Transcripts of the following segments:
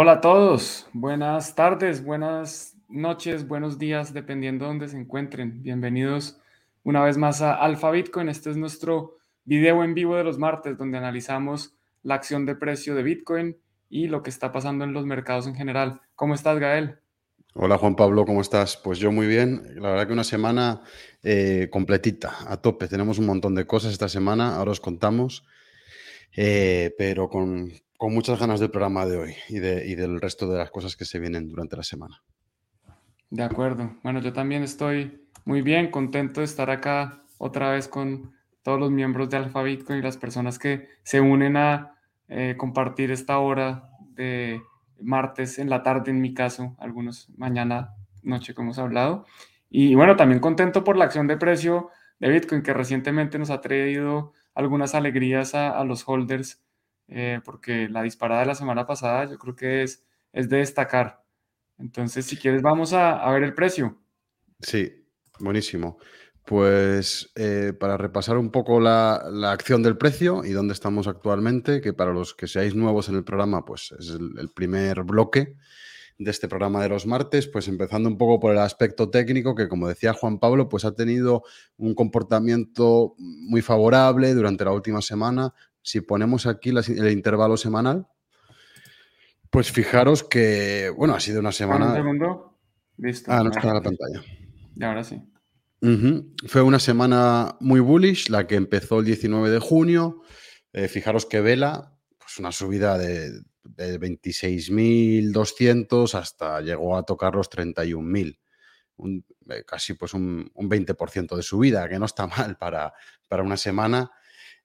Hola a todos, buenas tardes, buenas noches, buenos días, dependiendo de dónde se encuentren. Bienvenidos una vez más a Alfa Bitcoin. Este es nuestro video en vivo de los martes, donde analizamos la acción de precio de Bitcoin y lo que está pasando en los mercados en general. ¿Cómo estás, Gael? Hola Juan Pablo, ¿cómo estás? Pues yo muy bien. La verdad que una semana eh, completita, a tope. Tenemos un montón de cosas esta semana, ahora os contamos, eh, pero con, con, muchas ganas del programa de hoy y, de, y del resto de las cosas que se vienen durante la semana. De acuerdo. Bueno, yo también estoy muy bien, contento de estar acá otra vez con todos los miembros de Alfa Bitcoin y las personas que se unen a eh, compartir esta hora de martes en la tarde en mi caso, algunos mañana, noche como hemos hablado. Y bueno, también contento por la acción de precio de Bitcoin que recientemente nos ha traído algunas alegrías a, los holders, eh, porque la disparada de la semana pasada yo creo que es, es de destacar. Entonces, si quieres, vamos a, ver el precio. Sí, buenísimo. Pues eh, para repasar un poco la, acción del precio y dónde estamos actualmente, que para los que seáis nuevos en el programa, pues es el, primer bloque de este programa de los martes, pues empezando un poco por el aspecto técnico, que como decía Juan Pablo, pues ha tenido un comportamiento muy favorable durante la última semana. Si ponemos aquí el intervalo semanal, pues fijaros que, bueno, ha sido una semana... Un segundo. Listo. Ah, no está en la pantalla. Y ahora sí. Fue una semana muy bullish, la que empezó el 19 de junio. Eh, fijaros que vela, pues una subida de, 26.200 hasta llegó a tocar los 31.000. Eh, casi pues un, 20% de subida, que no está mal para, para una semana.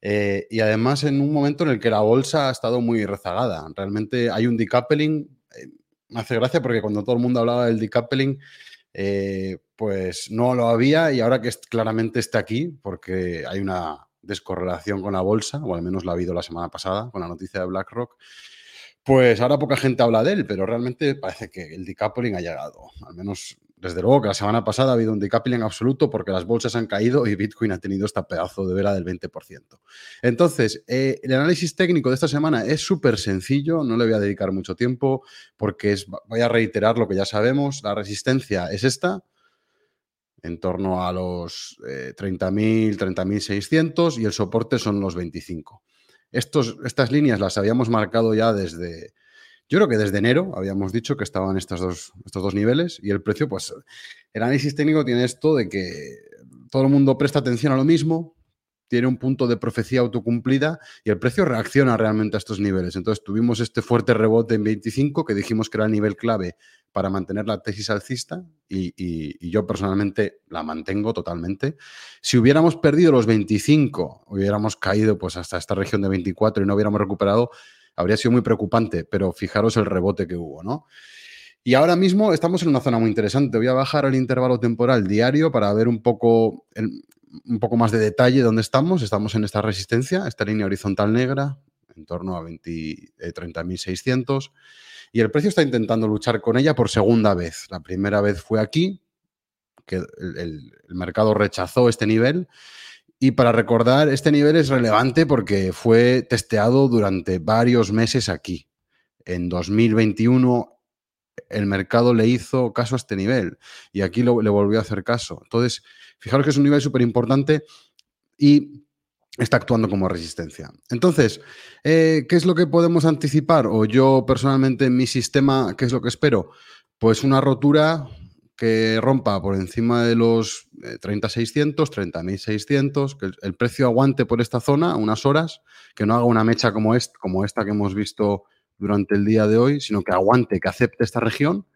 Eh, y además en un momento en el que la bolsa ha estado muy rezagada. Realmente hay un decoupling. me hace gracia porque cuando todo el mundo hablaba del decoupling, eh, pues no lo había y ahora que claramente está aquí, porque hay una descorrelación con la bolsa, o al menos la ha habido la semana pasada con la noticia de BlackRock, pues ahora poca gente habla de él, pero realmente parece que el decoupling ha llegado. Al menos, desde luego que la semana pasada ha habido un decoupling absoluto porque las bolsas han caído y Bitcoin ha tenido este pedazo de vela del 20%. Entonces, eh, el análisis técnico de esta semana es súper sencillo, no le voy a dedicar mucho tiempo porque es, voy a reiterar lo que ya sabemos. La resistencia es esta, en torno a los 30.000, eh, 30.600 y el soporte son los 25 estas líneas las habíamos marcado ya desde, yo creo que desde enero habíamos dicho que estaban estos dos, estos dos niveles y el precio, pues el análisis técnico tiene esto de que todo el mundo presta atención a lo mismo, tiene un punto de profecía autocumplida y el precio reacciona realmente a estos niveles. Entonces tuvimos este fuerte rebote en 25 que dijimos que era el nivel clave para mantener la tesis alcista y, yo personalmente la mantengo totalmente. Si hubiéramos perdido los 25, hubiéramos caído pues hasta esta región de 24 y no hubiéramos recuperado, habría sido muy preocupante, pero fijaros el rebote que hubo, ¿no? Y ahora mismo estamos en una zona muy interesante. Voy a bajar el intervalo temporal diario para ver un poco un poco más de detalle dónde estamos. Estamos en esta resistencia, esta línea horizontal negra, en torno a 30.600. Eh, y el precio está intentando luchar con ella por segunda vez. La primera vez fue aquí, que el, mercado rechazó este nivel. Y para recordar, este nivel es relevante porque fue testeado durante varios meses aquí. En 2021 el mercado le hizo caso a este nivel y aquí le volvió a hacer caso. Entonces, Fijaros que es un nivel súper importante y está actuando como resistencia. Entonces, eh, ¿qué es lo que podemos anticipar? O yo personalmente en mi sistema, ¿qué es lo que espero? Pues una rotura que rompa por encima de los 30.600, eh, 30.600, que el, precio aguante por esta zona unas horas, que no haga una mecha como, como esta que hemos visto durante el día de hoy, sino que aguante, que acepte esta región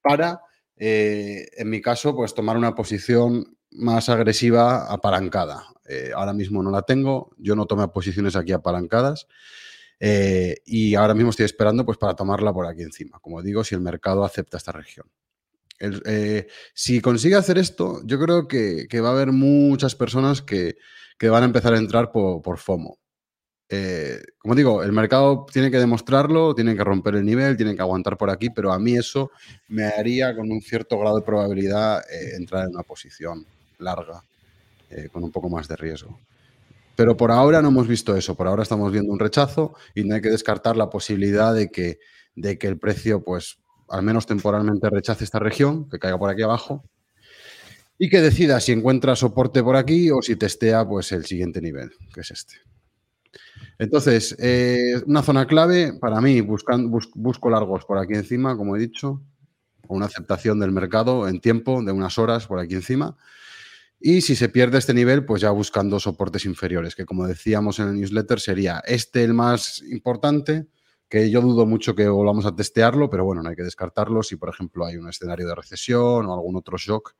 para, eh, en mi caso, pues tomar una posición más agresiva apalancada. Eh, ahora mismo no la tengo, yo no tomé posiciones aquí apalancadas y ahora mismo estoy esperando pues para tomarla por aquí encima, como digo, si el mercado acepta esta región. Eh, si consigue hacer esto, yo creo que, va a haber muchas personas que, van a empezar a entrar por, FOMO. como digo, el mercado tiene que demostrarlo, tiene que romper el nivel, tiene que aguantar por aquí, pero a mí eso me haría con un cierto grado de probabilidad entrar en una posición larga, eh, con un poco más de riesgo. Pero por ahora no hemos visto eso, por ahora estamos viendo un rechazo y no hay que descartar la posibilidad de que el precio, pues, al menos temporalmente rechace esta región, que caiga por aquí abajo y que decida si encuentra soporte por aquí o si testea pues el siguiente nivel, que es este. Entonces, eh, una zona clave para mí, busco largos por aquí encima, como he dicho, una aceptación del mercado en tiempo de unas horas por aquí encima. Y si se pierde este nivel, pues ya buscando soportes inferiores, que como decíamos en el newsletter, sería este el más importante, que yo dudo mucho que volvamos a testearlo, pero bueno, no hay que descartarlo si, por ejemplo, hay un escenario de recesión o algún otro shock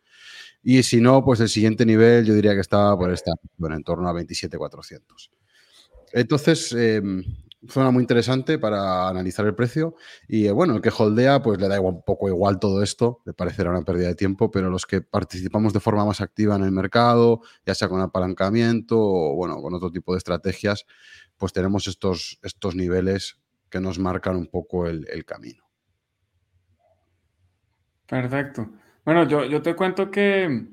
y si no, pues el siguiente nivel yo diría que está por estar bueno, en torno a 27,400. Entonces, em, zona muy interesante para analizar el precio. Y eh, bueno, el que holdea, pues le da igual, un poco igual todo esto, le parecerá una pérdida de tiempo, pero los que participamos de forma más activa en el mercado, ya sea con apalancamiento o bueno, con otro tipo de estrategias, pues tenemos estos, estos niveles que nos marcan un poco el camino. Perfecto. Bueno, yo, yo te cuento que,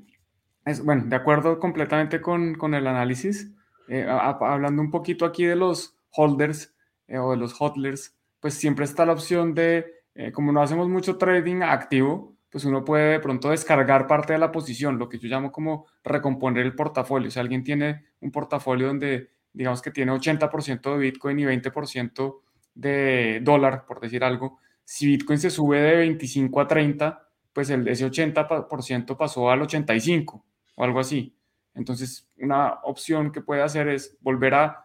es, bueno, de acuerdo completamente con, con el análisis, eh, hablando un poquito aquí de los holders eh, o de los hodlers, pues siempre está la opción de, eh, como no hacemos mucho trading activo, pues uno puede de pronto descargar parte de la posición, lo que yo llamo como recomponer el portafolio. Si alguien tiene un portafolio donde digamos que tiene 80% de Bitcoin y 20% de dólar, por decir algo, si Bitcoin se sube de 25 a 30, pues el, ese 80% pasó al 85% o algo así. Entonces, una opción que puede hacer es volver a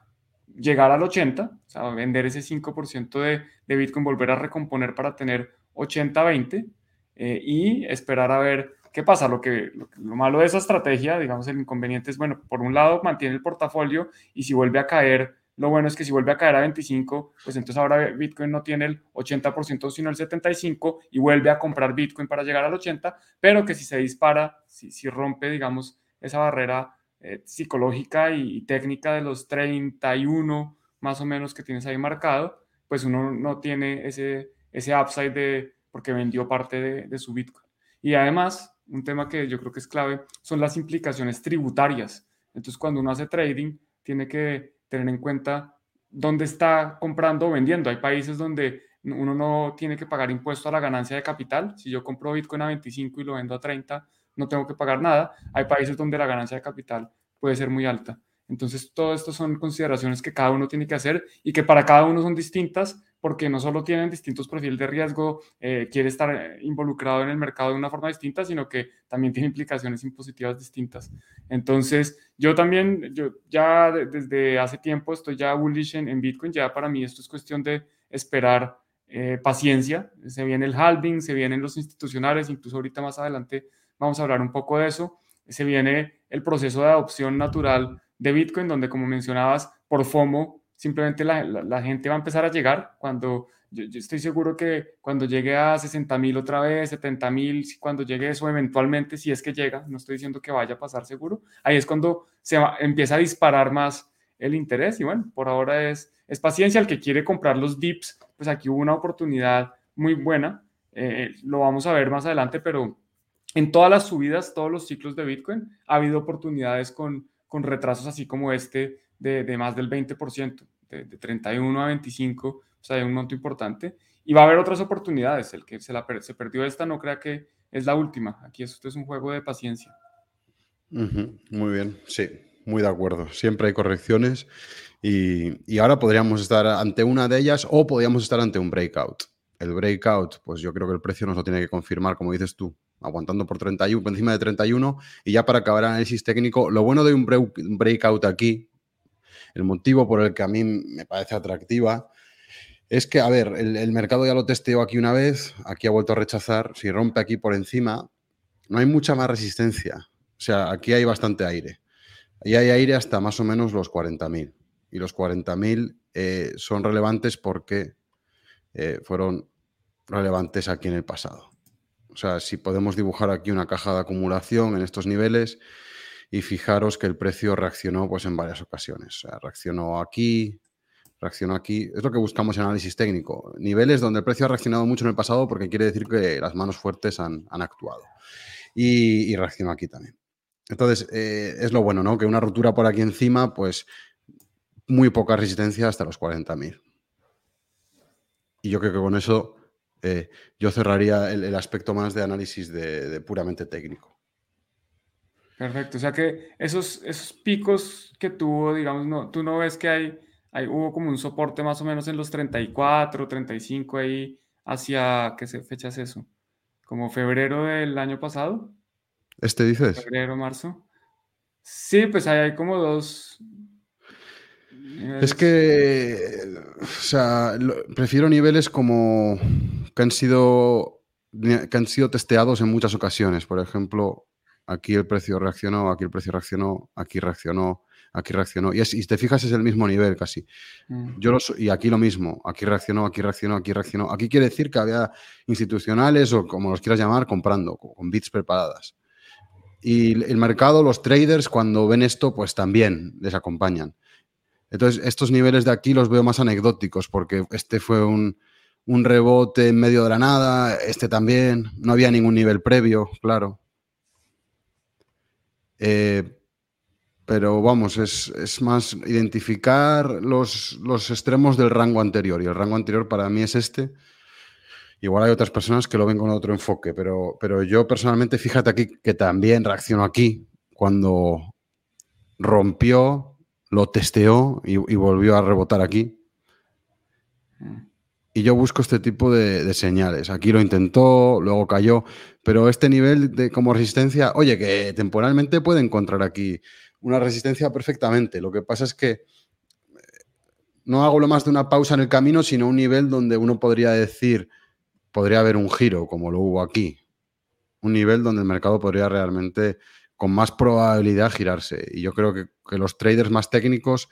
llegar al 80, o vender ese 5% de, de, Bitcoin, volver a recomponer para tener 80-20 eh, y esperar a ver qué pasa. Lo, que, lo, malo de esa estrategia, digamos, el inconveniente es, bueno, por un lado mantiene el portafolio y si vuelve a caer lo bueno es que si vuelve a caer a 25, pues entonces ahora Bitcoin no tiene el 80%, sino el 75% y vuelve a comprar Bitcoin para llegar al 80%, pero que si se dispara, si, si rompe, digamos, esa barrera eh, psicológica y, técnica de los 31 más o menos que tienes ahí marcado, pues uno no tiene ese, ese upside de, porque vendió parte de, de su Bitcoin. Y además, un tema que yo creo que es clave son las implicaciones tributarias. Entonces, cuando uno hace trading, tiene que tener en cuenta dónde está comprando o vendiendo. Hay países donde uno no tiene que pagar impuesto a la ganancia de capital. Si yo compro Bitcoin a 25 y lo vendo a 30, no tengo que pagar nada. Hay países donde la ganancia de capital puede ser muy alta. Entonces, todo esto son consideraciones que cada uno tiene que hacer y que para cada uno son distintas porque no solo tienen distintos perfiles de riesgo, eh, quiere estar eh, involucrado en el mercado de una forma distinta, sino que también tiene implicaciones impositivas distintas. Entonces, yo también, yo ya desde hace tiempo estoy ya bullish en, Bitcoin, ya para mí esto es cuestión de esperar eh, paciencia, se viene el halving, se vienen los institucionales, incluso ahorita más adelante vamos a hablar un poco de eso, se viene el proceso de adopción natural de Bitcoin, donde como mencionabas, por FOMO, simplemente la, gente va a empezar a llegar cuando yo, estoy seguro que cuando llegue a 60 mil otra vez, 70 mil, cuando llegue eso eventualmente, si es que llega, no estoy diciendo que vaya a pasar seguro, ahí es cuando se empieza a disparar más el interés y bueno, por ahora es, es paciencia, el que quiere comprar los dips, pues aquí hubo una oportunidad muy buena, eh, lo vamos a ver más adelante, pero en todas las subidas, todos los ciclos de Bitcoin, ha habido oportunidades con, con retrasos así como este de, más del 20%, de, 31 a 25, o sea, hay un monto importante. Y va a haber otras oportunidades. El que se, la, se perdió esta no crea que es la última. Aquí esto es un juego de paciencia. Muy bien, sí, muy de acuerdo. Siempre hay correcciones y, y, ahora podríamos estar ante una de ellas o podríamos estar ante un breakout. El breakout, pues yo creo que el precio nos lo tiene que confirmar, como dices tú, aguantando por 31, por encima de 31. Y ya para acabar análisis técnico, lo bueno de un breakout aquí, el motivo por el que a mí me parece atractiva es que, a ver, el, mercado ya lo testeó aquí una vez, aquí ha vuelto a rechazar, si rompe aquí por encima, no hay mucha más resistencia. O sea, aquí hay bastante aire. Ahí hay aire hasta más o menos los 40.000. Y los 40.000 eh, son relevantes porque eh, fueron relevantes aquí en el pasado. O sea, si podemos dibujar aquí una caja de acumulación en estos niveles, y fijaros que el precio reaccionó pues, en varias ocasiones. reaccionó aquí, reaccionó aquí. Es lo que buscamos en análisis técnico. Niveles donde el precio ha reaccionado mucho en el pasado porque quiere decir que las manos fuertes han, actuado. Y, reaccionó aquí también. Entonces, eh, es lo bueno, ¿no? Que una ruptura por aquí encima, pues muy poca resistencia hasta los 40.000. Y yo creo que con eso eh, yo cerraría el, aspecto más de análisis de, puramente técnico. Perfecto, o sea que esos, esos picos que tuvo, digamos, no, tú no ves que hay, hay, hubo como un soporte más o menos en los 34, 35 ahí, hacia, ¿qué fecha es eso? ¿Como febrero del año pasado? ¿Este dices? Febrero, marzo. Sí, pues ahí hay como dos, es que, o sea, prefiero niveles como que han sido que han sido testeados en muchas ocasiones. Por ejemplo, aquí el precio reaccionó, aquí el precio reaccionó, aquí reaccionó, aquí reaccionó. Y, si te fijas, es el mismo nivel casi. Mm. Yo y aquí lo mismo, aquí reaccionó, aquí reaccionó, aquí reaccionó. Aquí quiere decir que había institucionales o como los quieras llamar, comprando, con bits preparadas. Y el mercado, los traders, cuando ven esto, pues también les acompañan. Entonces, estos niveles de aquí los veo más anecdóticos, porque este fue un, rebote en medio de la nada, este también, no había ningún nivel previo, claro. Eh, pero vamos, es, más identificar los, extremos del rango anterior, y el rango anterior para mí es este. Igual hay otras personas que lo ven con otro enfoque, pero, pero yo personalmente, fíjate aquí que también reaccionó aquí cuando rompió lo testeó y, volvió a rebotar aquí. Y yo busco este tipo de, señales. Aquí lo intentó, luego cayó, pero este nivel de como resistencia, oye, que temporalmente puede encontrar aquí una resistencia perfectamente. Lo que pasa es que eh, no hago lo más de una pausa en el camino, sino un nivel donde uno podría decir, podría haber un giro, como lo hubo aquí. Un nivel donde el mercado podría realmente con más probabilidad girarse. Y yo creo que, los traders más técnicos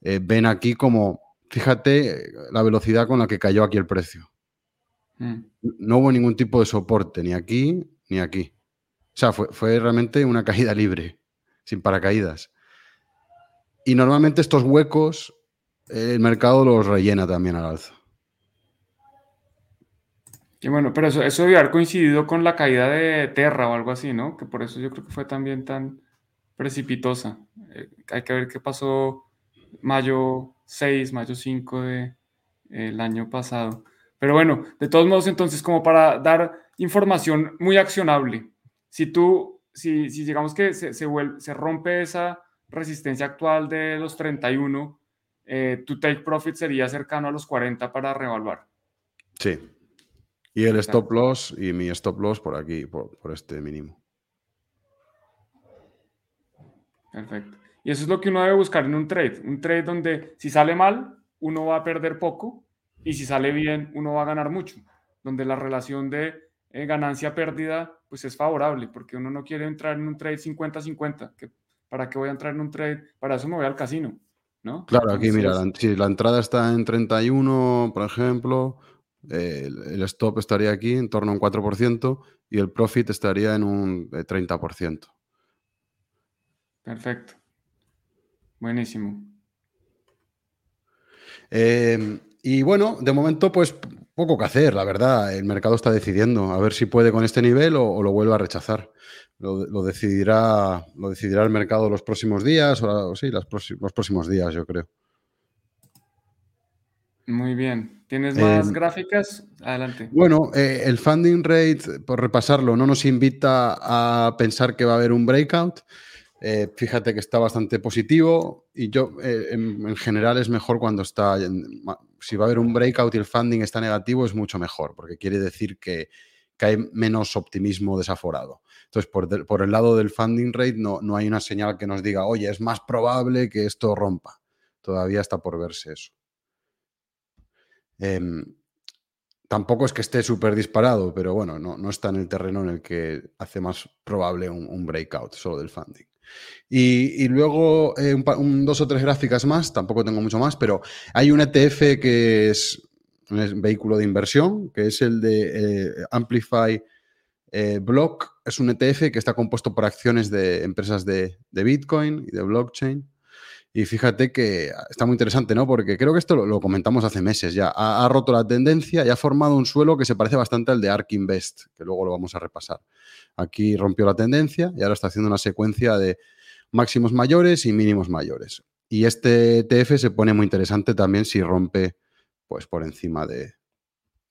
eh, ven aquí como, fíjate la velocidad con la que cayó aquí el precio. Mm. No hubo ningún tipo de soporte, ni aquí ni aquí. O sea, fue, realmente una caída libre, sin paracaídas. Y normalmente estos huecos el mercado los rellena también al alza. Y bueno, pero eso, eso debe haber coincidido con la caída de Terra o algo así, ¿no? Que por eso yo creo que fue también tan precipitosa. Eh, hay que ver qué pasó mayo 6, mayo 5 del el año pasado. Pero bueno, de todos modos, entonces, como para dar información muy accionable, si tú, si, si digamos que se, se, vuelve, se rompe esa resistencia actual de los 31, eh, tu take profit sería cercano a los 40 para revaluar. Sí, y el stop loss y mi stop loss por aquí, por, este mínimo. Perfecto. Y eso es lo que uno debe buscar en un trade. Un trade donde si sale mal, uno va a perder poco y si sale bien, uno va a ganar mucho. Donde la relación de eh, ganancia-pérdida pues es favorable porque uno no quiere entrar en un trade 50-50. ¿Para qué voy a entrar en un trade? Para eso me voy al casino. ¿no? Claro, aquí mira, si la entrada está en 31, por ejemplo, el, stop estaría aquí en torno a un 4% y el profit estaría en un 30%. Eh, Perfecto. Buenísimo. Em, y bueno, de momento, pues poco que hacer, la verdad. El mercado está decidiendo a ver si puede con este nivel o, lo vuelve a rechazar. Lo, decidirá, lo decidirá el mercado los próximos días, o, sí, los próximos días, yo creo. Muy bien. ¿Tienes más em, gráficas? Adelante. Bueno, eh, el funding rate, por repasarlo, no nos invita a pensar que va a haber un breakout. Eh, fíjate que está bastante positivo y yo eh, en, general es mejor cuando está, si va a haber un breakout y el funding está negativo es mucho mejor porque quiere decir que, hay menos optimismo desaforado. Entonces, por, el lado del funding rate no, no hay una señal que nos diga, oye, es más probable que esto rompa. Todavía está por verse eso. Em, tampoco es que esté súper disparado, pero bueno, no, está en el terreno en el que hace más probable un, breakout solo del funding. Y, luego eh, dos o tres gráficas más, tampoco tengo mucho más, pero hay un ETF que es un vehículo de inversión, que es el de eh, Amplify eh, Block. Es un ETF que está compuesto por acciones de empresas de Bitcoin y de blockchain. Y fíjate que está muy interesante, ¿no? Porque creo que esto lo, comentamos hace meses ya. Ha, roto la tendencia y ha formado un suelo que se parece bastante al de Ark Invest, que luego lo vamos a repasar. Aquí rompió la tendencia y ahora está haciendo una secuencia de máximos mayores y mínimos mayores. y este ETF se pone muy interesante también si rompe pues, por encima de,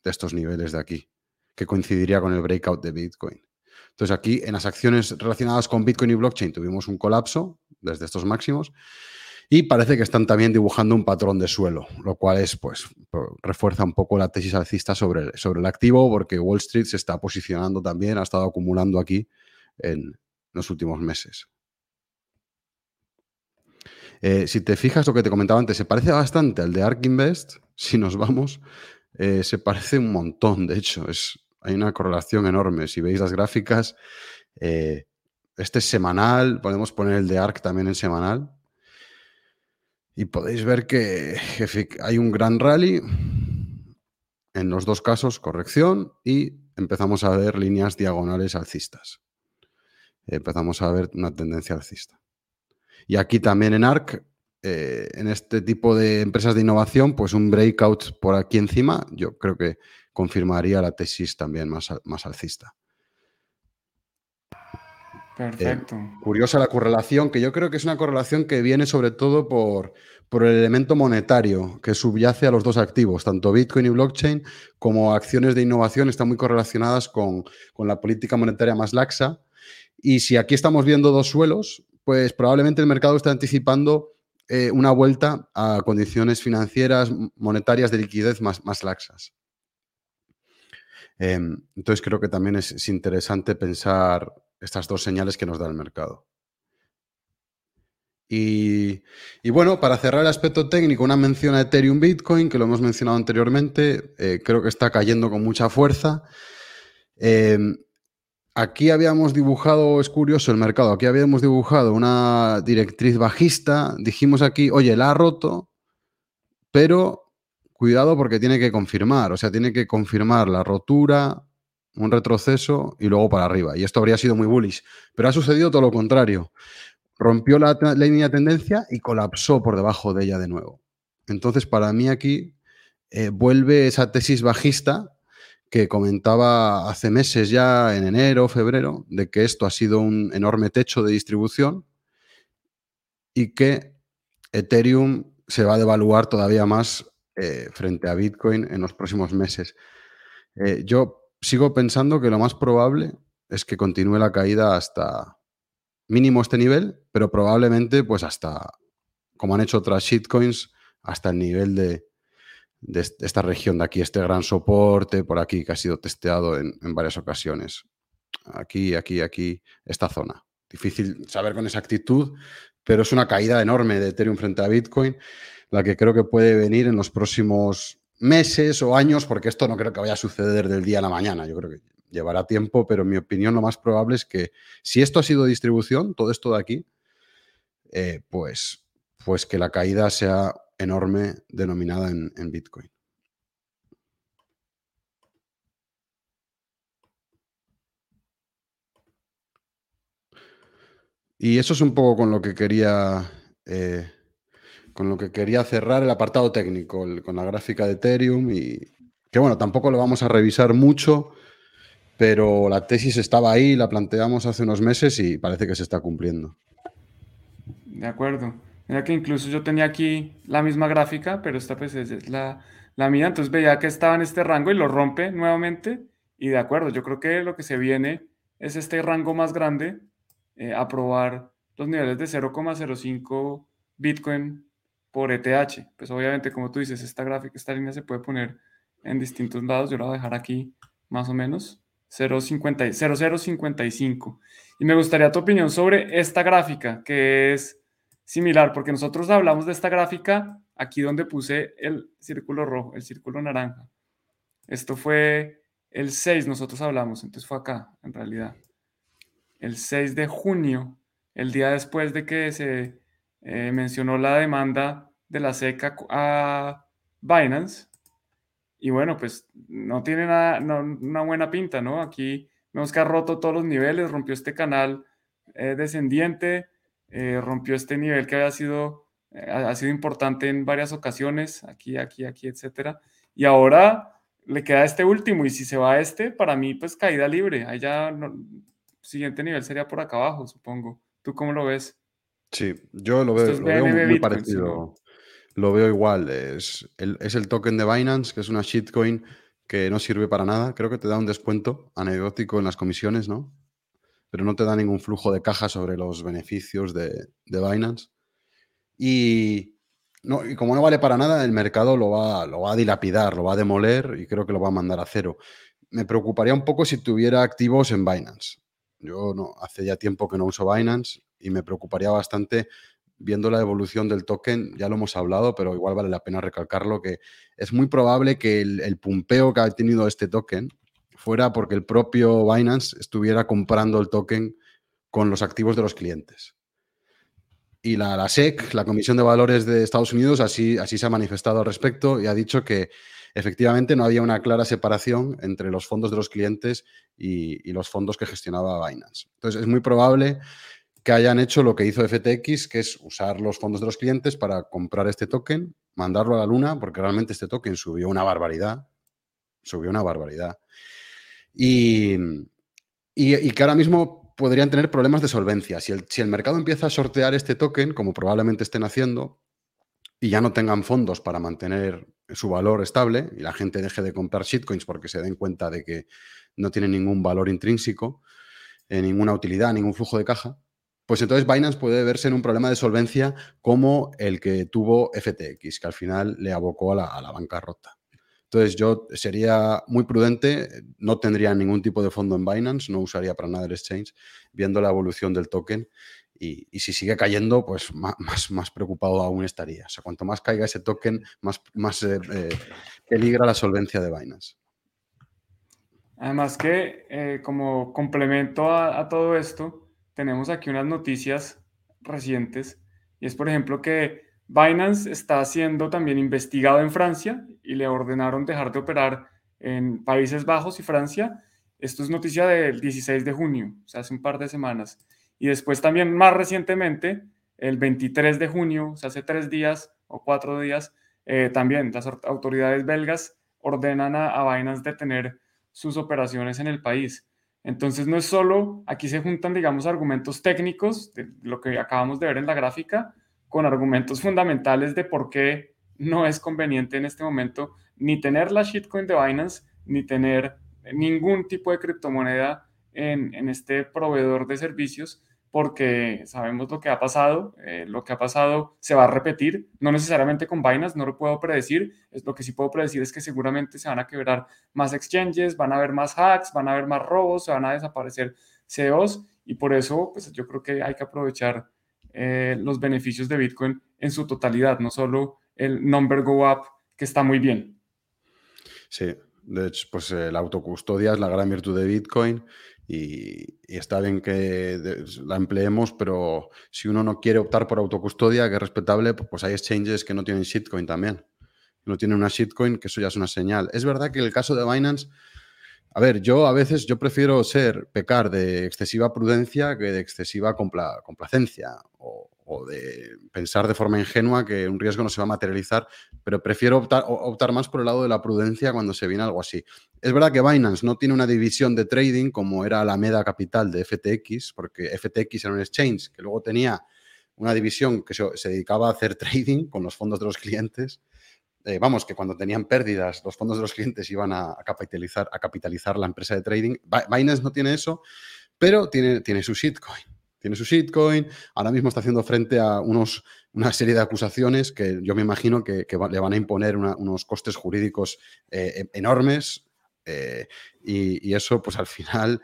de estos niveles de aquí, que coincidiría con el breakout de Bitcoin. Entonces aquí en las acciones relacionadas con Bitcoin y blockchain tuvimos un colapso desde estos máximos y parece que están también dibujando un patrón de suelo, lo cual es, pues, refuerza un poco la tesis alcista sobre el, sobre el activo porque Wall Street se está posicionando también, ha estado acumulando aquí en los últimos meses. Eh, si te fijas lo que te comentaba antes, se parece bastante al de ARK Invest, si nos vamos, eh, se parece un montón, de hecho, es, hay una correlación enorme. Si veis las gráficas, eh, este es semanal, podemos poner el de ARC también en semanal. Y podéis ver que, hay un gran rally, en los dos casos corrección, y empezamos a ver líneas diagonales alcistas. Empezamos a ver una tendencia alcista. Y aquí también en ARC eh, en este tipo de empresas de innovación, pues un breakout por aquí encima, yo creo que confirmaría la tesis también más, más alcista. Perfecto. Eh, curiosa la correlación, que yo creo que es una correlación que viene sobre todo por, por, el elemento monetario que subyace a los dos activos, tanto Bitcoin y blockchain como acciones de innovación están muy correlacionadas con, con la política monetaria más laxa. Y si aquí estamos viendo dos suelos, pues probablemente el mercado está anticipando eh, una vuelta a condiciones financieras, monetarias de liquidez más, más laxas. Em, entonces creo que también es, interesante pensar estas dos señales que nos da el mercado. Y, bueno, para cerrar el aspecto técnico, una mención a Ethereum Bitcoin, que lo hemos mencionado anteriormente, eh, creo que está cayendo con mucha fuerza. Em, Aquí habíamos dibujado, es curioso el mercado, aquí habíamos dibujado una directriz bajista, dijimos aquí, oye, la ha roto, pero cuidado porque tiene que confirmar, o sea, tiene que confirmar la rotura, un retroceso y luego para arriba. Y esto habría sido muy bullish, pero ha sucedido todo lo contrario. Rompió la, línea de tendencia y colapsó por debajo de ella de nuevo. Entonces, para mí aquí eh, vuelve esa tesis bajista que comentaba hace meses ya, en enero, febrero, de que esto ha sido un enorme techo de distribución y que Ethereum se va a devaluar todavía más eh, frente a Bitcoin en los próximos meses. Eh, yo sigo pensando que lo más probable es que continúe la caída hasta mínimo este nivel, pero probablemente pues hasta, como han hecho otras shitcoins, hasta el nivel de, de esta región de aquí, este gran soporte por aquí que ha sido testeado en, varias ocasiones. Aquí, aquí, aquí, esta zona. Difícil saber con exactitud, pero es una caída enorme de Ethereum frente a Bitcoin, la que creo que puede venir en los próximos meses o años, porque esto no creo que vaya a suceder del día a la mañana. Yo creo que llevará tiempo, pero en mi opinión lo más probable es que si esto ha sido distribución, todo esto de aquí, eh, pues, pues que la caída sea enorme denominada en, Bitcoin. Y eso es un poco con lo que quería, eh, con lo que quería cerrar el apartado técnico, con la gráfica de Ethereum y que bueno, tampoco lo vamos a revisar mucho, pero la tesis estaba ahí, la planteamos hace unos meses y parece que se está cumpliendo. De acuerdo. Mira que incluso yo tenía aquí la misma gráfica, pero esta pues es la, la mía, entonces veía que estaba en este rango y lo rompe nuevamente. Y de acuerdo, yo creo que lo que se viene es este rango más grande, eh, aprobar los niveles de 0,05 Bitcoin por ETH. Pues obviamente, como tú dices, esta gráfica, esta línea se puede poner en distintos lados. Yo la voy a dejar aquí más o menos 0,0055. Y me gustaría tu opinión sobre esta gráfica, que es similar, porque nosotros hablamos de esta gráfica aquí donde puse el círculo rojo, el círculo naranja. Esto fue el 6, nosotros hablamos, entonces fue acá, en realidad. El 6 de junio, el día después de que se eh, mencionó la demanda de la SECA a Binance. Y bueno, pues no tiene nada, una buena pinta, ¿no? Aquí vemos que ha roto todos los niveles, rompió este canal eh, descendiente, eh, rompió este nivel que había sido, ha sido importante en varias ocasiones, aquí, aquí, aquí, etcétera. Y ahora le queda este último, y si se va a este, para mí, pues caída libre. Allá, no, siguiente nivel sería por acá abajo, supongo. ¿Tú cómo lo ves? Sí, yo lo veo, muy parecido. Lo veo igual. Es el, es el token de Binance, que es una shitcoin que no sirve para nada. Creo que te da un descuento anecdótico en las comisiones, ¿no? Pero no te da ningún flujo de caja sobre los beneficios de, de Binance. Y, no, y como no vale para nada, el mercado lo va, lo va a dilapidar, lo va a demoler y creo que lo va a mandar a cero. Me preocuparía un poco si tuviera activos en Binance. Yo no, hace ya tiempo que no uso Binance y me preocuparía bastante viendo la evolución del token, ya lo hemos hablado, pero igual vale la pena recalcarlo, que es muy probable que el, pumpeo que ha tenido este token fuera porque el propio Binance estuviera comprando el token con los activos de los clientes. Y la, la, SEC, la Comisión de Valores de Estados Unidos, así, así se ha manifestado al respecto y ha dicho que efectivamente no había una clara separación entre los fondos de los clientes y los fondos que gestionaba Binance. Entonces es muy probable que hayan hecho lo que hizo FTX, que es usar los fondos de los clientes para comprar este token, mandarlo a la luna, porque realmente este token subió una barbaridad. Subió una barbaridad. Y, y, que ahora mismo podrían tener problemas de solvencia. Si el, si el mercado empieza a sortear este token, como probablemente estén haciendo, y ya no tengan fondos para mantener su valor estable, y la gente deje de comprar shitcoins porque se den cuenta de que no tienen ningún valor intrínseco, eh, ninguna utilidad, ningún flujo de caja, pues entonces Binance puede verse en un problema de solvencia como el que tuvo FTX, que al final le abocó a la, a bancarrota. Entonces yo sería muy prudente, no tendría ningún tipo de fondo en Binance, no usaría para nada el exchange, viendo la evolución del token y, si sigue cayendo, pues más, más, preocupado aún estaría. O sea, cuanto más caiga ese token, más, más eh, eh, peligra la solvencia de Binance. Además que eh, como complemento a todo esto, tenemos aquí unas noticias recientes y es, por ejemplo, que Binance está siendo también investigado en Francia y le ordenaron dejar de operar en Países Bajos y Francia. Esto es noticia del 16 de junio, o sea, hace un par de semanas. Y después también más recientemente, el 23 de junio, o sea, hace tres días o cuatro días, eh, también las autoridades belgas ordenan a, a Binance detener sus operaciones en el país. Entonces no es solo, aquí se juntan, digamos, argumentos técnicos, de lo que acabamos de ver en la gráfica, con argumentos fundamentales de por qué no es conveniente en este momento ni tener la shitcoin de Binance, ni tener ningún tipo de criptomoneda en, en este proveedor de servicios, porque sabemos lo que ha pasado, eh, lo que ha pasado se va a repetir, no necesariamente con Binance, no lo puedo predecir, es lo que sí puedo predecir es que seguramente se van a quebrar más exchanges, van a haber más hacks, van a haber más robos, se van a desaparecer CEOs y por eso pues yo creo que hay que aprovechar eh, los beneficios de Bitcoin en su totalidad, no solo el number go up que está muy bien. Sí, de hecho, pues eh, la autocustodia es la gran virtud de Bitcoin y, está bien que la empleemos, pero si uno no quiere optar por autocustodia, que es respetable, pues hay exchanges que no tienen shitcoin también. No tienen una shitcoin, que eso ya es una señal. Es verdad que en el caso de Binance, a ver, yo a veces yo prefiero ser pecar de excesiva prudencia que de excesiva complacencia o de pensar de forma ingenua que un riesgo no se va a materializar, pero prefiero optar, optar, más por el lado de la prudencia cuando se viene algo así. Es verdad que Binance no tiene una división de trading como era la Meda Capital de FTX, porque FTX era un exchange que luego tenía una división que se, dedicaba a hacer trading con los fondos de los clientes. Eh, vamos, que cuando tenían pérdidas, los fondos de los clientes iban a, capitalizar, a capitalizar la empresa de trading. Binance no tiene eso, pero tiene, tiene su shitcoin tiene su shitcoin, ahora mismo está haciendo frente a unos, una serie de acusaciones que yo me imagino que, le van a imponer unos costes jurídicos eh, e, enormes eh, y, eso pues al final,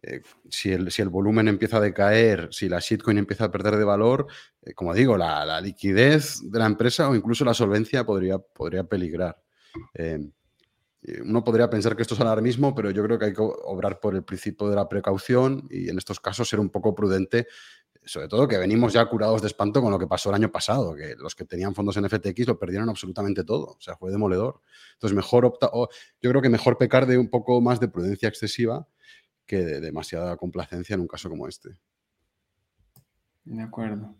eh, si, el, si, el, volumen empieza a decaer, si la shitcoin empieza a perder de valor, como digo, la, liquidez de la empresa o incluso la solvencia podría, podría peligrar. Eh, uno podría pensar que esto es alarmismo, pero yo creo que hay que obrar por el principio de la precaución y en estos casos ser un poco prudente, sobre todo que venimos ya curados de espanto con lo que pasó el año pasado, que los que tenían fondos en FTX lo perdieron absolutamente todo, o sea, fue demoledor. Entonces, mejor opta, yo creo que mejor pecar de un poco más de prudencia excesiva que de demasiada complacencia en un caso como este. De acuerdo.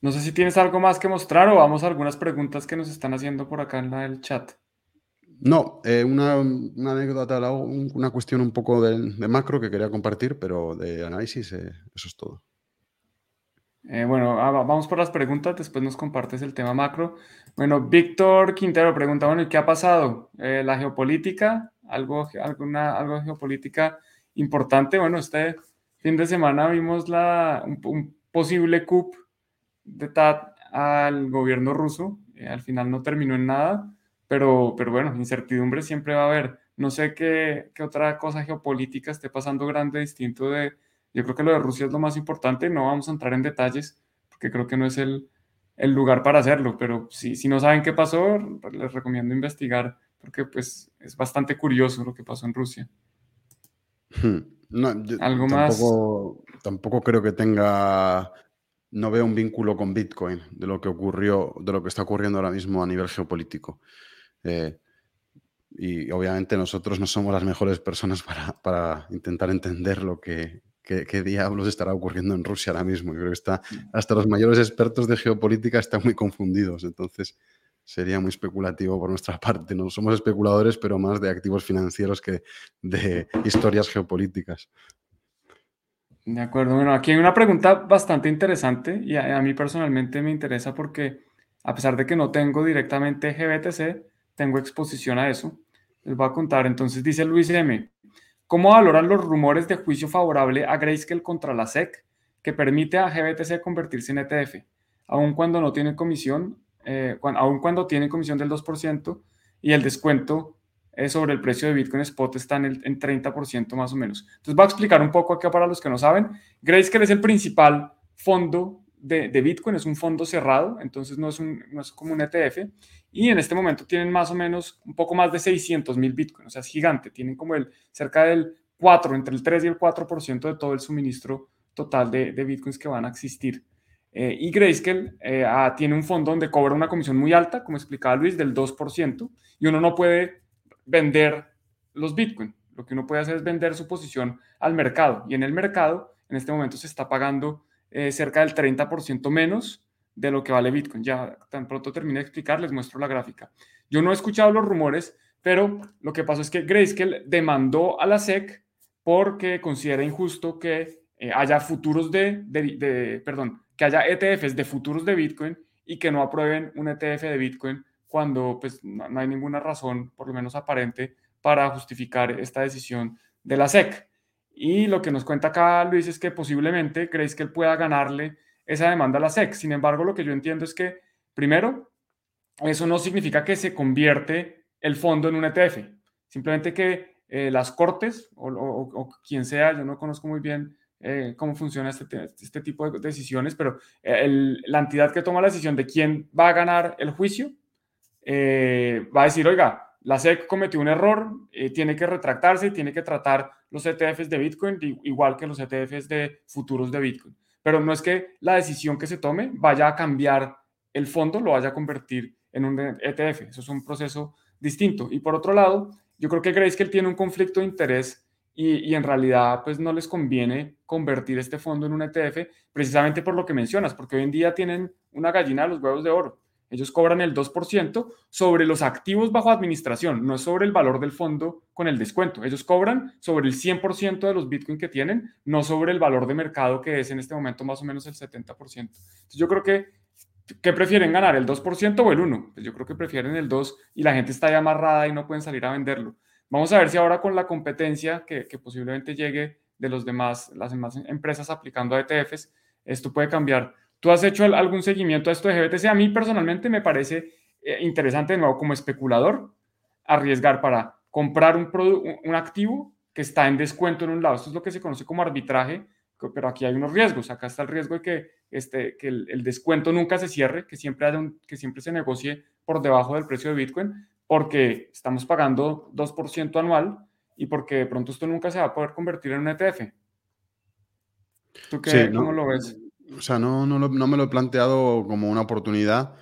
No sé si tienes algo más que mostrar o vamos a algunas preguntas que nos están haciendo por acá en el chat. No, eh, una, anécdota, una cuestión un poco de, macro que quería compartir, pero de análisis, eh, eso es todo. Eh, bueno, ah, vamos por las preguntas, después nos compartes el tema macro. Bueno, Víctor Quintero pregunta, bueno, ¿y qué ha pasado? ¿La geopolítica? ¿Algo, alguna, algo geopolítica importante? Bueno, este fin de semana vimos la, un, posible coup de TAT al gobierno ruso. Al final no terminó en nada, pero, pero bueno, incertidumbre siempre va a haber. No sé qué, qué otra cosa geopolítica esté pasando grande, distinto de yo creo que lo de Rusia es lo más importante, no vamos a entrar en detalles porque creo que no es el, lugar para hacerlo, pero si, si no saben qué pasó, les recomiendo investigar porque pues es bastante curioso lo que pasó en Rusia. No, ¿Algo tampoco, más? Tampoco creo que tenga, no veo un vínculo con Bitcoin de lo que ocurrió, de lo que está ocurriendo ahora mismo a nivel geopolítico. Eh, y obviamente nosotros no somos las mejores personas para, para intentar entender lo que, qué, diablos estará ocurriendo en Rusia ahora mismo. Yo creo que está, mm. hasta los mayores expertos de geopolítica están muy confundidos. Entonces, sería muy especulativo por nuestra parte. No somos especuladores, pero más de activos financieros que de historias geopolíticas. De acuerdo. Bueno, aquí hay una pregunta bastante interesante y a, mí personalmente me interesa porque a pesar de que no tengo directamente GBTC, tengo exposición a eso. Les voy a contar. Entonces dice Luis M. ¿Cómo valoran los rumores de juicio favorable a Grayscale contra la SEC que permite a GBTC convertirse en ETF, aun cuando no tiene comisión, eh, aun cuando tiene comisión del 2% y el descuento eh, sobre el precio de Bitcoin Spot está en, el, en 30% más o menos? Entonces, voy a explicar un poco acá para los que no saben. Grayscale es el principal fondo de, Bitcoin, es un fondo cerrado, entonces no es, un, no es como un ETF. Y en este momento tienen más o menos un poco más de 600 mil Bitcoin, o sea, es gigante. Tienen como el cerca del 4, entre el 3 y el 4% de todo el suministro total de, Bitcoins que van a existir. Eh, y Grayscale eh, ah, tiene un fondo donde cobra una comisión muy alta, como explicaba Luis, del 2%, y uno no puede vender los Bitcoin. Lo que uno puede hacer es vender su posición al mercado. Y en el mercado, en este momento, se está pagando eh, cerca del 30% menos de lo que vale Bitcoin. Ya tan pronto termine de explicar, les muestro la gráfica. Yo no he escuchado los rumores, pero lo que pasó es que Grayscale demandó a la SEC porque considera injusto que eh, haya futuros de, de, perdón, que haya ETFs de futuros de Bitcoin y que no aprueben un ETF de Bitcoin cuando pues, no, no hay ninguna razón, por lo menos aparente, para justificar esta decisión de la SEC. Y lo que nos cuenta acá Luis es que posiblemente creéis que él pueda ganarle esa demanda a la SEC. Sin embargo, lo que yo entiendo es que, primero, eso no significa que se convierte el fondo en un ETF. Simplemente que eh, las cortes o, quien sea, yo no conozco muy bien eh, cómo funciona este, este, tipo de decisiones, pero eh, la entidad que toma la decisión de quién va a ganar el juicio va a decir, oiga, la SEC cometió un error, eh, tiene que retractarse y tiene que tratar los ETFs de Bitcoin igual que los ETFs de futuros de Bitcoin. Pero no es que la decisión que se tome vaya a cambiar el fondo, lo vaya a convertir en un ETF. Eso es un proceso distinto. Y por otro lado, yo creo que Grayscale tiene un conflicto de interés y, y, en realidad pues no les conviene convertir este fondo en un ETF precisamente por lo que mencionas, porque hoy en día tienen una gallina de los huevos de oro. Ellos cobran el 2% sobre los activos bajo administración, no es sobre el valor del fondo con el descuento. Ellos cobran sobre el 100% de los Bitcoin que tienen, no sobre el valor de mercado que es en este momento más o menos el 70%. Entonces yo creo que, ¿qué prefieren ganar? ¿El 2% o el 1%? Pues yo creo que prefieren el 2% y la gente está ya amarrada y no pueden salir a venderlo. Vamos a ver si ahora con la competencia que, que posiblemente llegue de los demás, las demás empresas aplicando a ETFs, esto puede cambiar. ¿Tú has hecho algún seguimiento a esto de GBTC? A mí personalmente me parece eh, interesante, de nuevo, como especulador, arriesgar para comprar un, un activo que está en descuento en un lado. Esto es lo que se conoce como arbitraje, pero aquí hay unos riesgos. Acá está el riesgo de que, este, que el, descuento nunca se cierre, que siempre, haya un, que siempre se negocie por debajo del precio de Bitcoin, porque estamos pagando 2% anual y porque de pronto esto nunca se va a poder convertir en un ETF. ¿Tú qué, cómo lo ves? O sea, no, no, me lo he planteado como una oportunidad,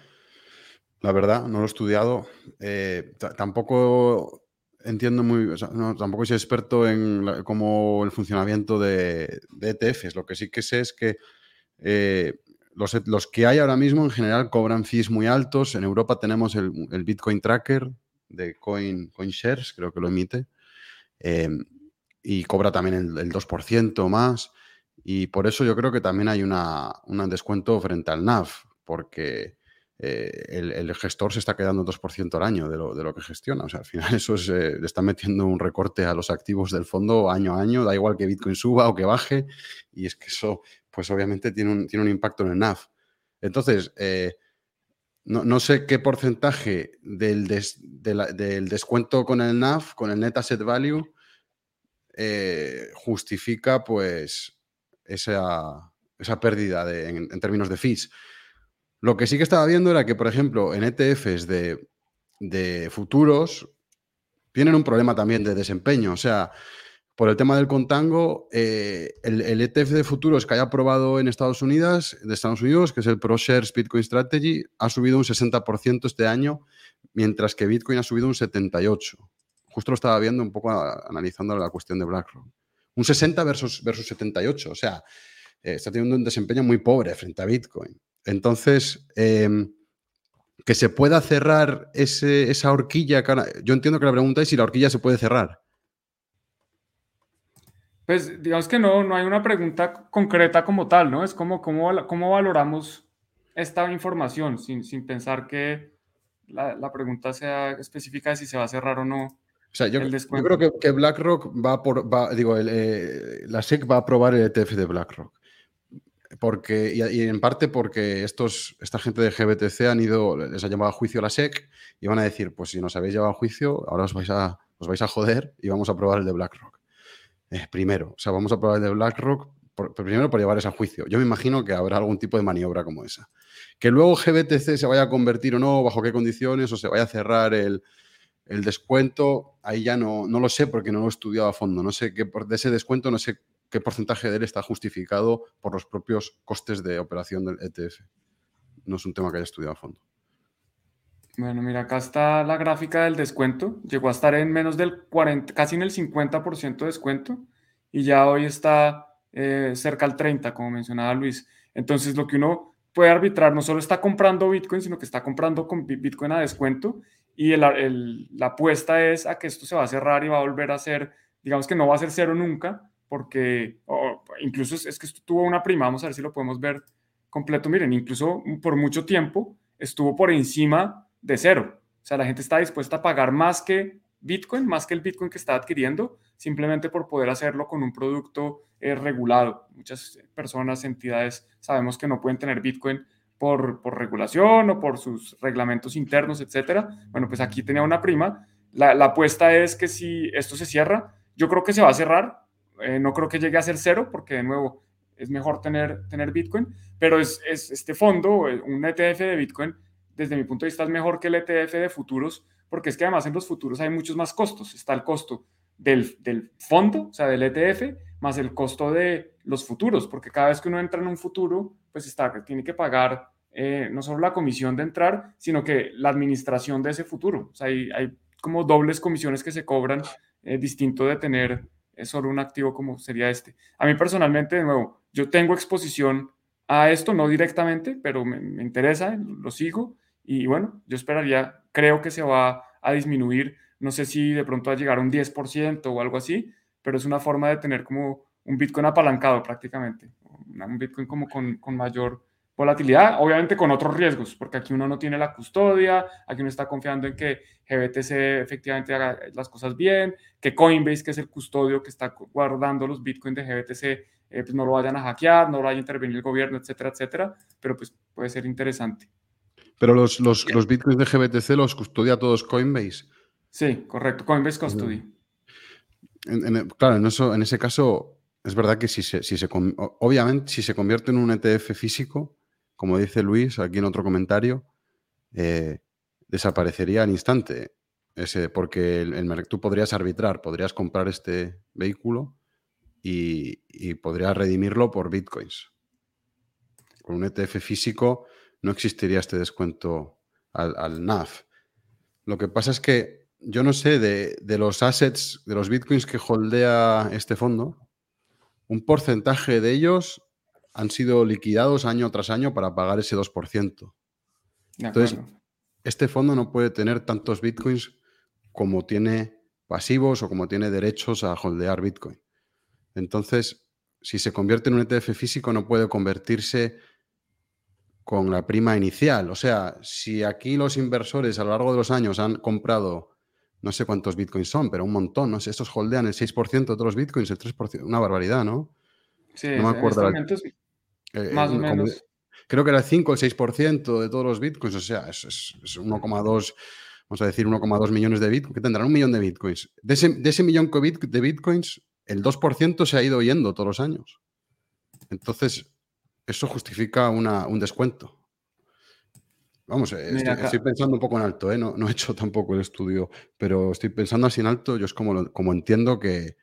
la verdad, no lo he estudiado. Eh, tampoco entiendo muy, tampoco soy experto en como el funcionamiento de, ETFs. Lo que sí que sé es que eh, los, que hay ahora mismo en general cobran fees muy altos. En Europa tenemos el, Bitcoin Tracker de Coin, CoinShares, creo que lo emite, eh, y cobra también el, el 2% más. Y por eso yo creo que también hay una, un descuento frente al NAV, porque eh, el, gestor se está quedando 2% al año de lo, de lo, que gestiona. O sea, al final eso es, eh, le está metiendo un recorte a los activos del fondo año a año, da igual que Bitcoin suba o que baje, y es que eso, pues obviamente tiene un, tiene un impacto en el NAV. Entonces, eh, no, sé qué porcentaje del, del, descuento con el NAV, con el Net Asset Value, justifica pues esa, esa pérdida en, términos de fees. Lo que sí que estaba viendo era que, por ejemplo, en ETFs de, de futuros tienen un problema también de desempeño. O sea, por el tema del contango, eh, el, ETF de futuros que haya aprobado en Estados Unidos, de Estados Unidos, que es el ProShares Bitcoin Strategy, ha subido un 60% este año, mientras que Bitcoin ha subido un 78%. Justo lo estaba viendo un poco analizando la cuestión de BlackRock. Un 60 versus, versus 78. O sea, eh, está teniendo un desempeño muy pobre frente a Bitcoin. Entonces, em, que se pueda cerrar esa horquilla. Yo entiendo que la pregunta es si la horquilla se puede cerrar. Pues digamos que no, no hay una pregunta concreta como tal, ¿no? Es como cómo, cómo valoramos esta información sin, sin pensar que la, la, pregunta sea específica de si se va a cerrar o no o sea, yo, creo que, BlackRock va por, digo, eh, la SEC va a aprobar el ETF de BlackRock. Porque, y, en parte porque estos, esta gente de GBTC han ido, les ha llamado a juicio a la SEC y van a decir, pues si nos habéis llevado a juicio, ahora os vais a, os vais a joder y vamos a aprobar el de BlackRock. Eh, primero, o sea, vamos a aprobar el de BlackRock primero por llevar ese a juicio. Yo me imagino que habrá algún tipo de maniobra como esa. Que luego GBTC se vaya a convertir o no, bajo qué condiciones, o se vaya a cerrar el, el descuento, ahí ya no, no lo sé porque no lo he estudiado a fondo. No sé qué de ese descuento, no sé qué porcentaje de él está justificado por los propios costes de operación del ETF. No es un tema que haya estudiado a fondo. Bueno, mira, acá está la gráfica del descuento. Llegó a estar en menos del 40, casi en el 50% de descuento y ya hoy está eh, cerca al 30, como mencionaba Luis. Entonces, lo que uno puede arbitrar no solo está comprando Bitcoin, sino que está comprando con Bitcoin a descuento y la apuesta es a que esto se va a cerrar y va a volver a ser, digamos que no va a ser cero nunca, porque incluso es, que esto tuvo una prima, vamos a ver si lo podemos ver completo, miren, incluso por mucho tiempo estuvo por encima de cero, o sea, la gente está dispuesta a pagar más que Bitcoin, más que el Bitcoin que está adquiriendo, simplemente por poder hacerlo con un producto eh, regulado. Muchas personas, entidades, sabemos que no pueden tener Bitcoin por, regulación o por sus reglamentos internos, etcétera. Bueno, pues aquí tenía una prima. La, apuesta es que si esto se cierra, yo creo que se va a cerrar. Eh, no creo que llegue a ser cero, porque de nuevo es mejor tener, tener Bitcoin, pero es, este fondo, eh, un ETF de Bitcoin, desde mi punto de vista es mejor que el ETF de futuros, porque es que además en los futuros hay muchos más costos. Está el costo del, del fondo, o sea, del ETF, más el costo de los futuros, porque cada vez que uno entra en un futuro, pues está, tiene que pagar eh, no solo la comisión de entrar, sino que la administración de ese futuro. O sea, hay, como dobles comisiones que se cobran, eh, distinto de tener eh, solo un activo como sería este. A mí personalmente, de nuevo, yo tengo exposición a esto, no directamente, pero me, me interesa, lo sigo y bueno, yo esperaría, creo que se va a disminuir, no sé si de pronto va a llegar a un 10% o algo así, pero es una forma de tener como un Bitcoin apalancado prácticamente, un Bitcoin como con, con mayor volatilidad, obviamente con otros riesgos, porque aquí uno no tiene la custodia, aquí uno está confiando en que GBTC efectivamente haga las cosas bien, que Coinbase, que es el custodio que está guardando los bitcoins de GBTC, eh, pues no lo vayan a hackear, no lo vaya a intervenir el gobierno, etcétera, etcétera, pero pues puede ser interesante. Pero los, los, los bitcoins de GBTC los custodia todos Coinbase. Sí, correcto, Coinbase Custody. claro, en, eso, en ese caso, es verdad que si se, si se, obviamente, si se convierte en un ETF físico, como dice Luis aquí en otro comentario, eh, desaparecería al instante. Ese, porque el, tú podrías arbitrar, podrías comprar este vehículo y, podrías redimirlo por bitcoins. Con un ETF físico no existiría este descuento al, al NAF. Lo que pasa es que yo no sé de, de, los assets, de los bitcoins que holdea este fondo, un porcentaje de ellos han sido liquidados año tras año para pagar ese 2%. Entonces, este fondo no puede tener tantos bitcoins como tiene pasivos o como tiene derechos a holdear bitcoin. Entonces, si se convierte en un ETF físico no puede convertirse con la prima inicial. O sea, si aquí los inversores a lo largo de los años han comprado, no sé cuántos bitcoins son, pero un montón, no sé, estos holdean el 6% de todos los bitcoins, el 3%, una barbaridad, ¿no? Sí, no me acuerdo. Eh, más o menos. Creo que era el 5 o el 6% de todos los bitcoins, o sea, es, es, 1,2, vamos a decir 1,2 millones de bitcoins, que tendrán un millón de bitcoins. De ese, de ese millón de bitcoins, el 2% se ha ido yendo todos los años. Entonces, eso justifica un descuento. Vamos, eh, estoy, pensando un poco en alto, ¿eh? no, he hecho tampoco el estudio, pero estoy pensando así en alto, yo es como, como entiendo que,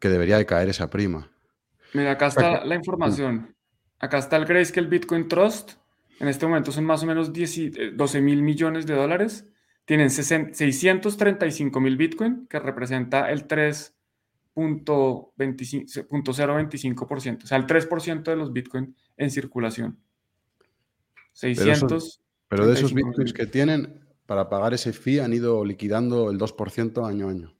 que debería de caer esa prima. Mira, acá está la información. Acá está el Grayscale Bitcoin Trust. En este momento son más o menos 12 eh, mil millones de dólares. Tienen 635 mil Bitcoin, que representa el 3 0.25%, o sea, el 3% de los Bitcoin en circulación. 600. Pero, de esos Bitcoins que tienen, para pagar ese fee han ido liquidando el 2% año a año.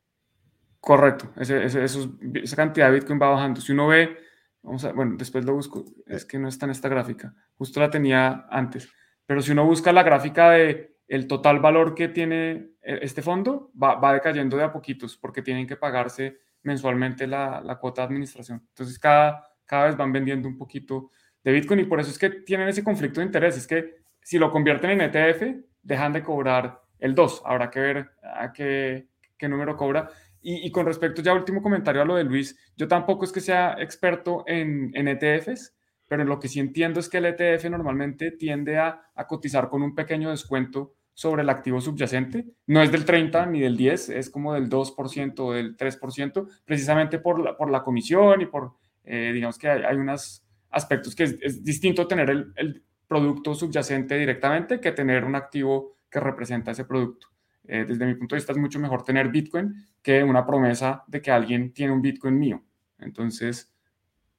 Correcto, esa cantidad de Bitcoin va bajando. Si uno ve, vamos a, bueno, después lo busco, es que no está en esta gráfica, justo la tenía antes, pero si uno busca la gráfica de el total valor que tiene e, este fondo, va, va decayendo de a poquitos porque tienen que pagarse mensualmente la, la, cuota de administración. Entonces, cada, cada vez van vendiendo un poquito de Bitcoin y por eso es que tienen ese conflicto de interés. Es que si lo convierten en ETF, dejan de cobrar el 2. Habrá que ver a qué, qué número cobra. Y, y, con respecto ya último comentario a lo de Luis, yo tampoco es que sea experto en, en ETFs, pero lo que sí entiendo es que el ETF normalmente tiende a, a cotizar con un pequeño descuento sobre el activo subyacente. No es del 30 ni del 10, es como del 2% o del 3%, precisamente por la, por la comisión y por, eh, digamos que hay, unos aspectos que es, distinto tener el, el, producto subyacente directamente que tener un activo que representa ese producto. Eh, desde mi punto de vista es mucho mejor tener Bitcoin que una promesa de que alguien tiene un Bitcoin mío. Entonces,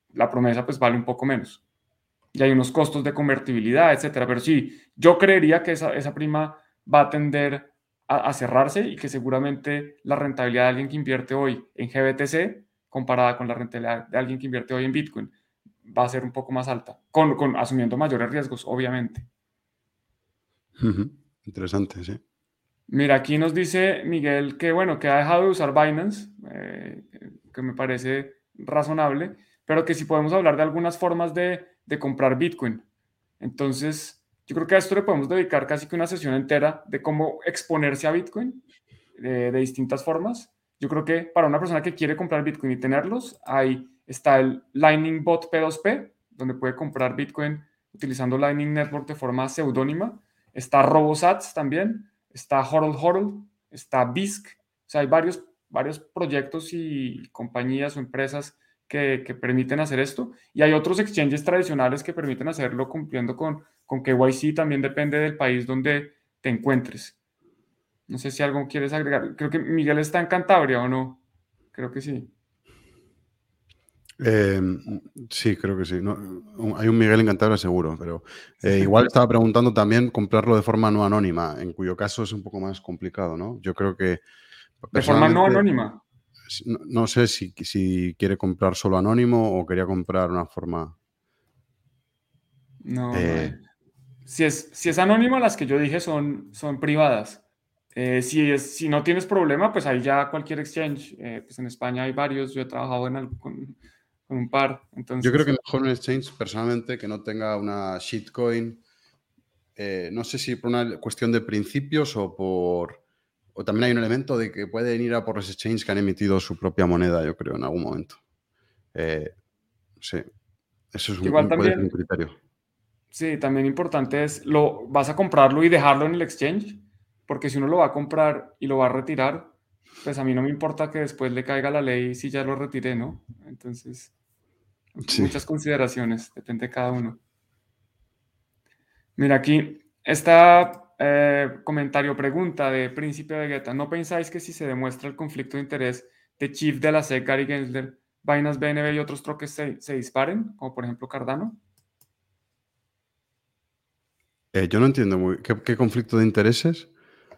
la promesa pues vale un poco menos. Y hay unos costos de convertibilidad, etcétera. Pero sí, yo creería que esa, esa prima va a tender a, cerrarse y que seguramente la rentabilidad de alguien que invierte hoy en GBTC comparada con la rentabilidad de alguien que invierte hoy en Bitcoin va a ser un poco más alta, con, asumiendo mayores riesgos, obviamente. Interesante, sí. Mira, aquí nos dice Miguel que, bueno, que ha dejado de usar Binance, eh, que me parece razonable, pero que si podemos hablar de algunas formas de, de comprar Bitcoin. Entonces, yo creo que a esto le podemos dedicar casi que una sesión entera de cómo exponerse a Bitcoin de, distintas formas. Yo creo que para una persona que quiere comprar Bitcoin y tenerlos, ahí está el Lightning Bot P2P, donde puede comprar Bitcoin utilizando Lightning Network de forma seudónima. Está RoboSats también, está Hodl Hodl, está BISC. O sea, hay varios, varios proyectos y compañías o empresas que, que, permiten hacer esto. Y hay otros exchanges tradicionales que permiten hacerlo cumpliendo con con KYC también depende del país donde te encuentres. No sé si algo quieres agregar. Creo que Miguel está en Cantabria o no. Creo que sí. Em, sí, creo que sí. hay un Miguel en Cantabria seguro, pero eh, igual estaba preguntando también comprarlo de forma no anónima, en cuyo caso es un poco más complicado, ¿no? Yo creo que... ¿De forma no anónima? No, sé si, si, quiere comprar solo anónimo o quería comprar una forma... No. Eh, si es, si es anónimo, las que yo dije son, son privadas. Eh, si, es, si no tienes problema, pues ahí ya cualquier exchange. Eh, pues en España hay varios, yo he trabajado en con, un par. Entonces, yo creo que mejor un exchange, personalmente, que no tenga una shitcoin. Eh, no sé si por una cuestión de principios o por. O también hay un elemento de que pueden ir a por los exchanges que han emitido su propia moneda, yo creo, en algún momento. sí. Eso es un, Igual también, un criterio Sí, también importante es, lo, vas a comprarlo y dejarlo en el exchange, porque si uno lo va a comprar y lo va a retirar, pues a mí no me importa que después le caiga la ley si ya lo retiré, ¿no? Entonces, muchas consideraciones, depende de cada uno. Mira aquí, esta eh, comentario, pregunta de Príncipe Vegeta, ¿no pensáis que si se demuestra el conflicto de interés de Chief de la SEC, Gary Gensler, Binance, BNB y otros troques se, se disparen, como por ejemplo Cardano? Eh, yo no entiendo muy ¿qué, conflicto de intereses.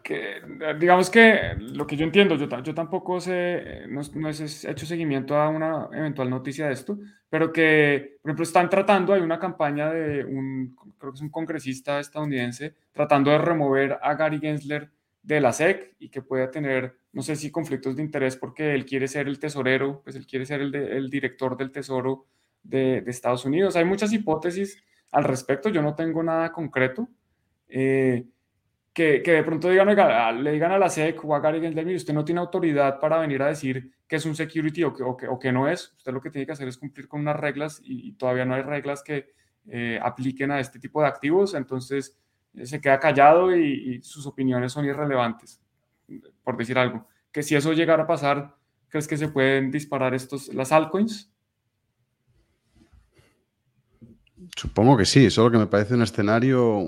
Que, digamos que lo que yo entiendo, yo, yo tampoco sé, no, no he hecho seguimiento a una eventual noticia de esto, pero que, por ejemplo, están tratando, hay una campaña de un, creo que es un congresista estadounidense, tratando de remover a Gary Gensler de la SEC y que pueda tener, no sé si conflictos de interés porque él quiere ser el tesorero, pues él quiere ser el, el director del tesoro de, de, Estados Unidos. Hay muchas hipótesis al respecto, yo no tengo nada concreto. Eh, que, de pronto digan, le digan a la SEC o a Gary Gensler, usted no tiene autoridad para venir a decir que es un security o que, no es. Usted lo que tiene que hacer es cumplir con unas reglas y, todavía no hay reglas que eh, apliquen a este tipo de activos. Entonces eh, se queda callado y, sus opiniones son irrelevantes, por decir algo. Que si eso llegara a pasar, ¿crees que se pueden disparar estos, las altcoins? Supongo que sí, solo que me parece un escenario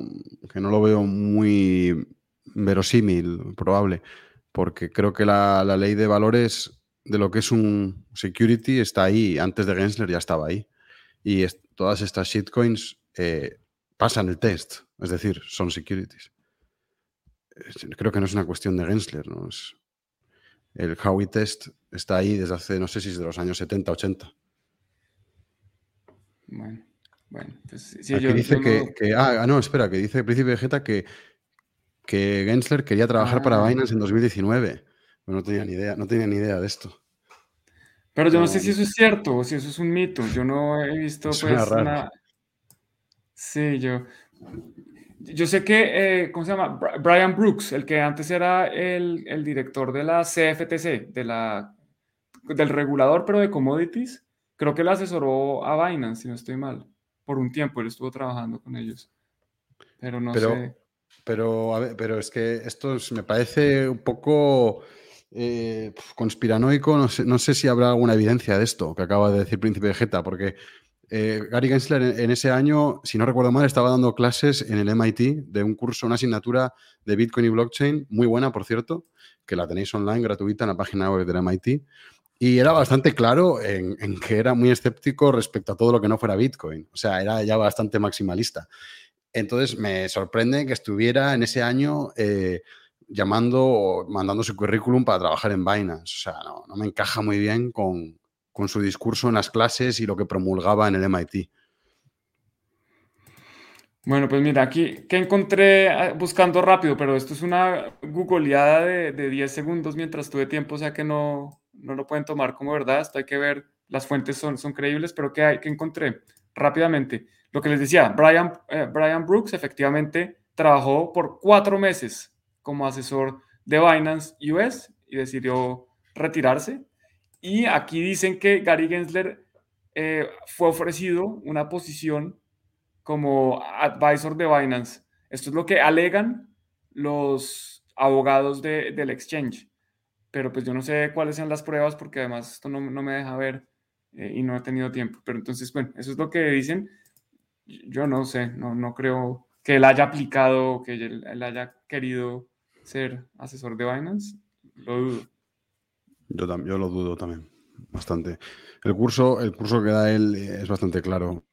que no lo veo muy verosímil, probable, porque creo que la, ley de valores de lo que es un security está ahí, antes de Gensler ya estaba ahí. Y todas estas shitcoins eh, pasan el test, es decir, son securities. Creo que no es una cuestión de Gensler, ¿no? El Howey test está ahí desde hace, no sé si es de los años 70, 80. Bueno. Bueno, pues sí, yo, dice que, ah, ah, no, espera, que dice el Príncipe Vegeta que, que Gensler quería trabajar para ah. Binance en 2019. no tenía ni idea, no tenía ni idea de esto. Pero yo no, sé si eso es cierto o si eso es un mito. Yo no he visto pues una... Sí, yo... Yo sé que, eh, ¿cómo se llama? Brian Brooks, el que antes era el, el director de la CFTC, de la, del regulador, pero de commodities, creo que le asesoró a Binance, si no estoy mal por un tiempo, él estuvo trabajando con ellos. Pero no sé. Pero, a ver, pero es que esto me parece un poco eh, conspiranoico. No sé, no sé, si habrá alguna evidencia de esto que acaba de decir Príncipe Vegeta, porque eh, Gary Gensler en, ese año, si no recuerdo mal, estaba dando clases en el MIT de un curso, una asignatura de Bitcoin y blockchain, muy buena, por cierto, que la tenéis online gratuita en la página web del MIT. Y era bastante claro en, que era muy escéptico respecto a todo lo que no fuera Bitcoin. O sea, era ya bastante maximalista. Entonces me sorprende que estuviera en ese año eh, llamando o mandando su currículum para trabajar en Binance. O sea, no, me encaja muy bien con, con, su discurso en las clases y lo que promulgaba en el MIT. Bueno, pues mira, aquí que encontré ah, buscando rápido, pero esto es una googleada de, de 10 segundos mientras tuve tiempo, o sea que no, no lo pueden tomar como verdad, esto hay que ver, las fuentes son, son creíbles, pero ¿qué hay que encontré? Rápidamente, lo que les decía, Brian, eh, Brian Brooks efectivamente trabajó por cuatro meses como asesor de Binance US y decidió retirarse. Y aquí dicen que Gary Gensler eh, fue ofrecido una posición como advisor de Binance. Esto es lo que alegan los abogados del exchange pero pues yo no sé cuáles sean las pruebas porque además esto no, no me deja ver eh, y no he tenido tiempo. Pero entonces, bueno, eso es lo que dicen. Yo no sé, no, no creo que él haya aplicado, que él, haya querido ser asesor de Binance. Lo dudo. Yo, yo lo dudo también, bastante. El curso, el curso que da él es bastante claro.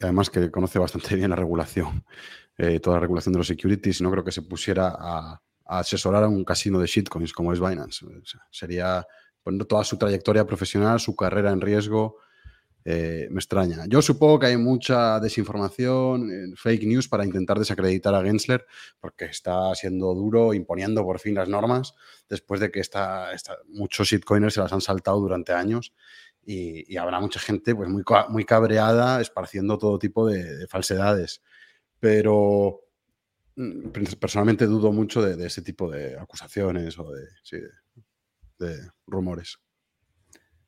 Además que conoce bastante bien la regulación, eh, toda la regulación de los securities. No creo que se pusiera a, asesorar a un casino de shitcoins como es Binance. sería poner toda su trayectoria profesional, su carrera en riesgo. Eh, me extraña. Yo supongo que hay mucha desinformación, eh, fake news para intentar desacreditar a Gensler, porque está siendo duro, imponiendo por fin las normas, después de que está, muchos shitcoiners se las han saltado durante años y, habrá mucha gente pues, muy, muy cabreada esparciendo todo tipo de falsedades. Pero personalmente dudo mucho de, ese tipo de acusaciones o de, rumores.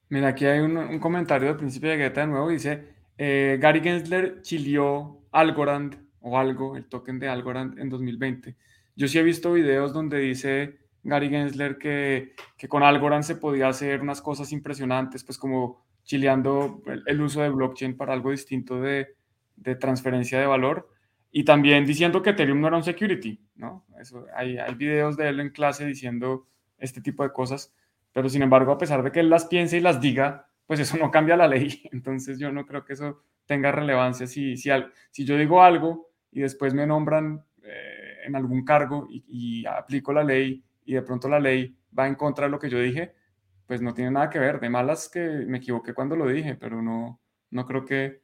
Mira, aquí hay un, comentario del principio de Guetta de nuevo. Dice, eh, Gary Gensler chilió Algorand o algo, el token de Algorand en 2020. Yo sí he visto videos donde dice Gary Gensler que, que con Algorand se podía hacer unas cosas impresionantes, pues como chileando el, uso de blockchain para algo distinto de, de transferencia de valor y también diciendo que Ethereum no era un security, ¿no? Eso, hay, hay videos de él en clase diciendo este tipo de cosas, pero sin embargo, a pesar de que él las piense y las diga, pues eso no cambia la ley. Entonces yo no creo que eso tenga relevancia. Si, si, si yo digo algo y después me nombran eh, en algún cargo y, aplico la ley y de pronto la ley va en contra de lo que yo dije, pues no tiene nada que ver. De malas que me equivoqué cuando lo dije, pero no, no creo que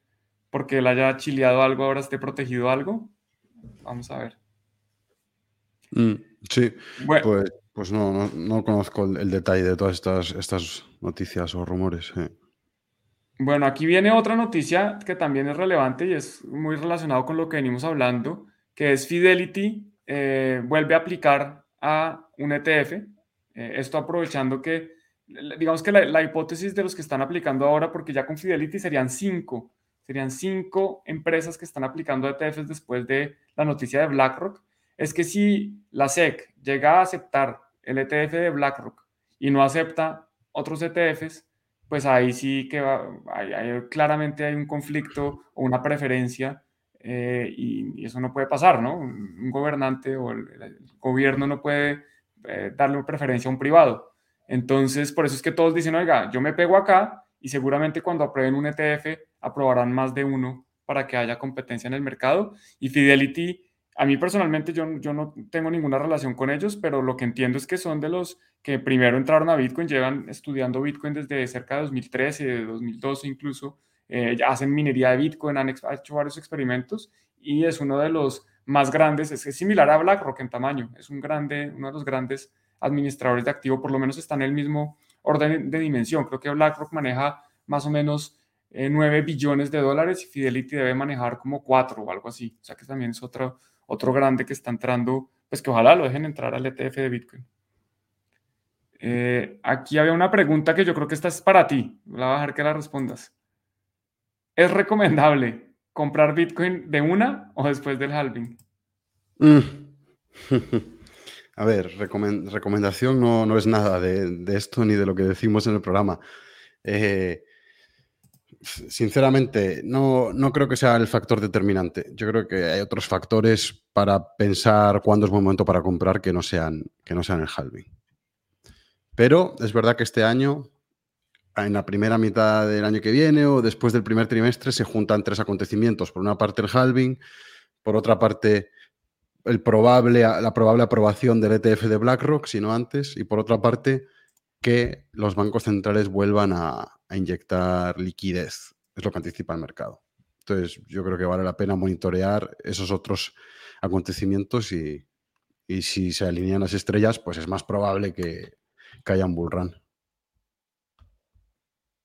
porque él haya chileado algo ahora esté protegido algo. Vamos a ver. Mm, sí, pues, pues no, no, conozco el, detalle de todas estas, estas noticias o rumores. Bueno, aquí viene otra noticia que también es relevante y es muy relacionado con lo que venimos hablando, que es Fidelity eh, vuelve a aplicar a un ETF. Eh, esto aprovechando que, digamos que la, hipótesis de los que están aplicando ahora, porque ya con Fidelity serían cinco, serían cinco empresas que están aplicando ETFs después de la noticia de BlackRock, es que si la SEC llega a aceptar el ETF de BlackRock y no acepta otros ETFs, pues ahí sí que claramente hay un conflicto o una preferencia eh, y, eso no puede pasar, ¿no? Un, gobernante o el, gobierno no puede eh, darle preferencia a un privado. Entonces, por eso es que todos dicen, oiga, yo me pego acá y seguramente cuando aprueben un ETF aprobarán más de uno para que haya competencia en el mercado. Y Fidelity a mí personalmente yo, yo no tengo ninguna relación con ellos, pero lo que entiendo es que son de los que primero entraron a Bitcoin, llevan estudiando Bitcoin desde cerca de 2013, de 2012 incluso, eh, hacen minería de Bitcoin, han hecho varios experimentos y es uno de los más grandes, es, similar a BlackRock en tamaño, es un grande, uno de los grandes administradores de activo, por lo menos está en el mismo orden de dimensión. Creo que BlackRock maneja más o menos 9 eh, billones de dólares y Fidelity debe manejar como 4 o algo así, o sea que también es otro otro grande que está entrando, pues que ojalá lo dejen entrar al ETF de Bitcoin. Eh, aquí había una pregunta que yo creo que esta es para ti. Voy a bajar que la respondas. ¿Es recomendable comprar Bitcoin de una o después del halving? Mm. A ver, recomendación no, no, es nada de, esto ni de lo que decimos en el programa. Eh, sinceramente, no, no, creo que sea el factor determinante. Yo creo que hay otros factores para pensar cuándo es buen momento para comprar que no sean, que no sean el halving. Pero es verdad que este año, en la primera mitad del año que viene o después del primer trimestre, se juntan tres acontecimientos. Por una parte, el halving, por otra parte, la probable aprobación del ETF de BlackRock, si no antes, y por otra parte, que los bancos centrales vuelvan a, inyectar liquidez. Es lo que anticipa el mercado. Entonces, yo creo que vale la pena monitorear esos otros acontecimientos y, si se alinean las estrellas, pues es más probable que, que haya un bull run.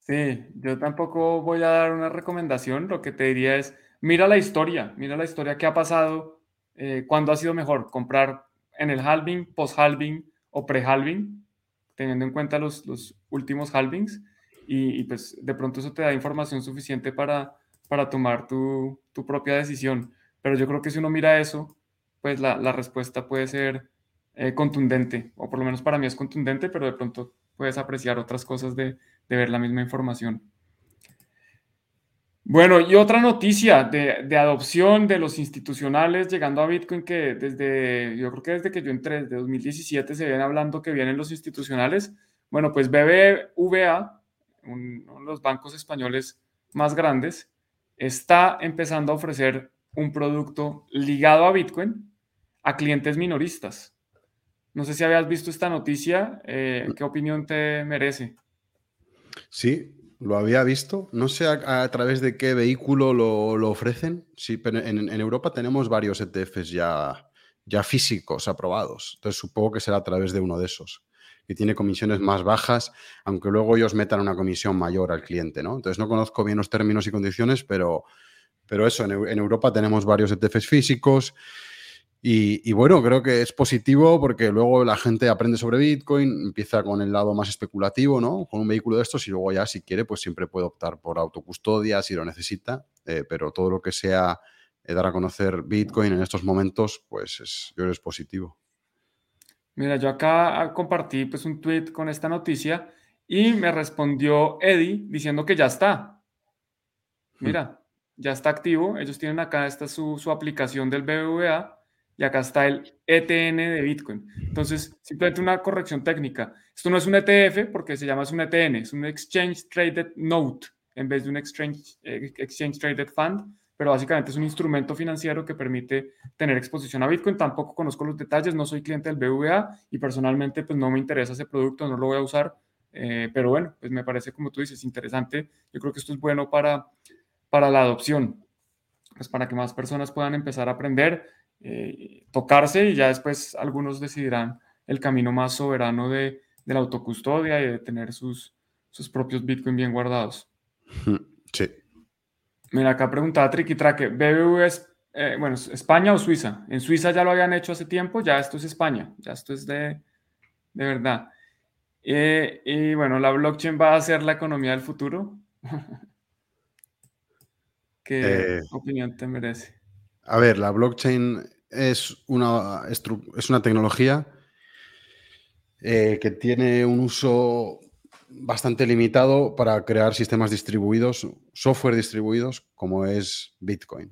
Sí, yo tampoco voy a dar una recomendación. Lo que te diría es, mira la historia, mira la historia que ha pasado, eh, cuándo ha sido mejor comprar en el halving, post-halving o pre-halving, teniendo en cuenta los, los últimos halvings y, pues de pronto eso te da información suficiente para, para tomar tu, tu, propia decisión. Pero yo creo que si uno mira eso, pues la, la respuesta puede ser eh, contundente, o por lo menos para mí es contundente, pero de pronto puedes apreciar otras cosas de, de ver la misma información. Bueno, y otra noticia de, de, adopción de los institucionales llegando a Bitcoin que desde, yo creo que desde que yo entré, desde 2017 se viene hablando que vienen los institucionales. Bueno, pues BBVA uno de los bancos españoles más grandes, está empezando a ofrecer un producto ligado a Bitcoin a clientes minoristas. No sé si habías visto esta noticia, eh, ¿qué opinión te merece? Sí, lo había visto. No sé a, través de qué vehículo lo, ofrecen. Sí, pero en, Europa tenemos varios ETFs ya, ya físicos aprobados. Entonces supongo que será a través de uno de esos que tiene comisiones más bajas, aunque luego ellos metan una comisión mayor al cliente, ¿no? Entonces no conozco bien los términos y condiciones, pero, pero eso, en, Europa tenemos varios ETFs físicos y, bueno, creo que es positivo porque luego la gente aprende sobre Bitcoin, empieza con el lado más especulativo, ¿no? Con un vehículo de estos y luego ya si quiere, pues siempre puede optar por autocustodia si lo necesita, eh, pero todo lo que sea eh, dar a conocer Bitcoin en estos momentos, pues es, yo creo que es positivo. Mira, yo acá ah, compartí pues un tweet con esta noticia y me respondió Eddie diciendo que ya está. Mira, ya está activo. Ellos tienen acá esta su, su aplicación del BBVA y acá está el ETN de Bitcoin. Entonces, simplemente una corrección técnica. Esto no es un ETF porque se llama es un ETN, es un Exchange Traded Note en vez de un Exchange, eh, exchange Traded Fund. Pero básicamente es un instrumento financiero que permite tener exposición a Bitcoin. Tampoco conozco los detalles, no soy cliente del BVA y personalmente pues no me interesa ese producto, no lo voy a usar, eh, pero bueno, pues me parece como tú dices interesante. Yo creo que esto es bueno para, para la adopción, pues para que más personas puedan empezar a aprender, eh, tocarse y ya después algunos decidirán el camino más soberano de, de la autocustodia y de tener sus, sus propios Bitcoin bien guardados. Sí. Mira, acá preguntaba Tricky Traque, ¿BBV es, eh, bueno, España o Suiza? En Suiza ya lo habían hecho hace tiempo, ya esto es España, ya esto es de, de verdad. Eh, y bueno, la blockchain va a ser la economía del futuro. ¿Qué eh, opinión te merece? A ver, la blockchain es una, es una tecnología que tiene un uso bastante limitado para crear sistemas distribuidos, software distribuidos, como es Bitcoin.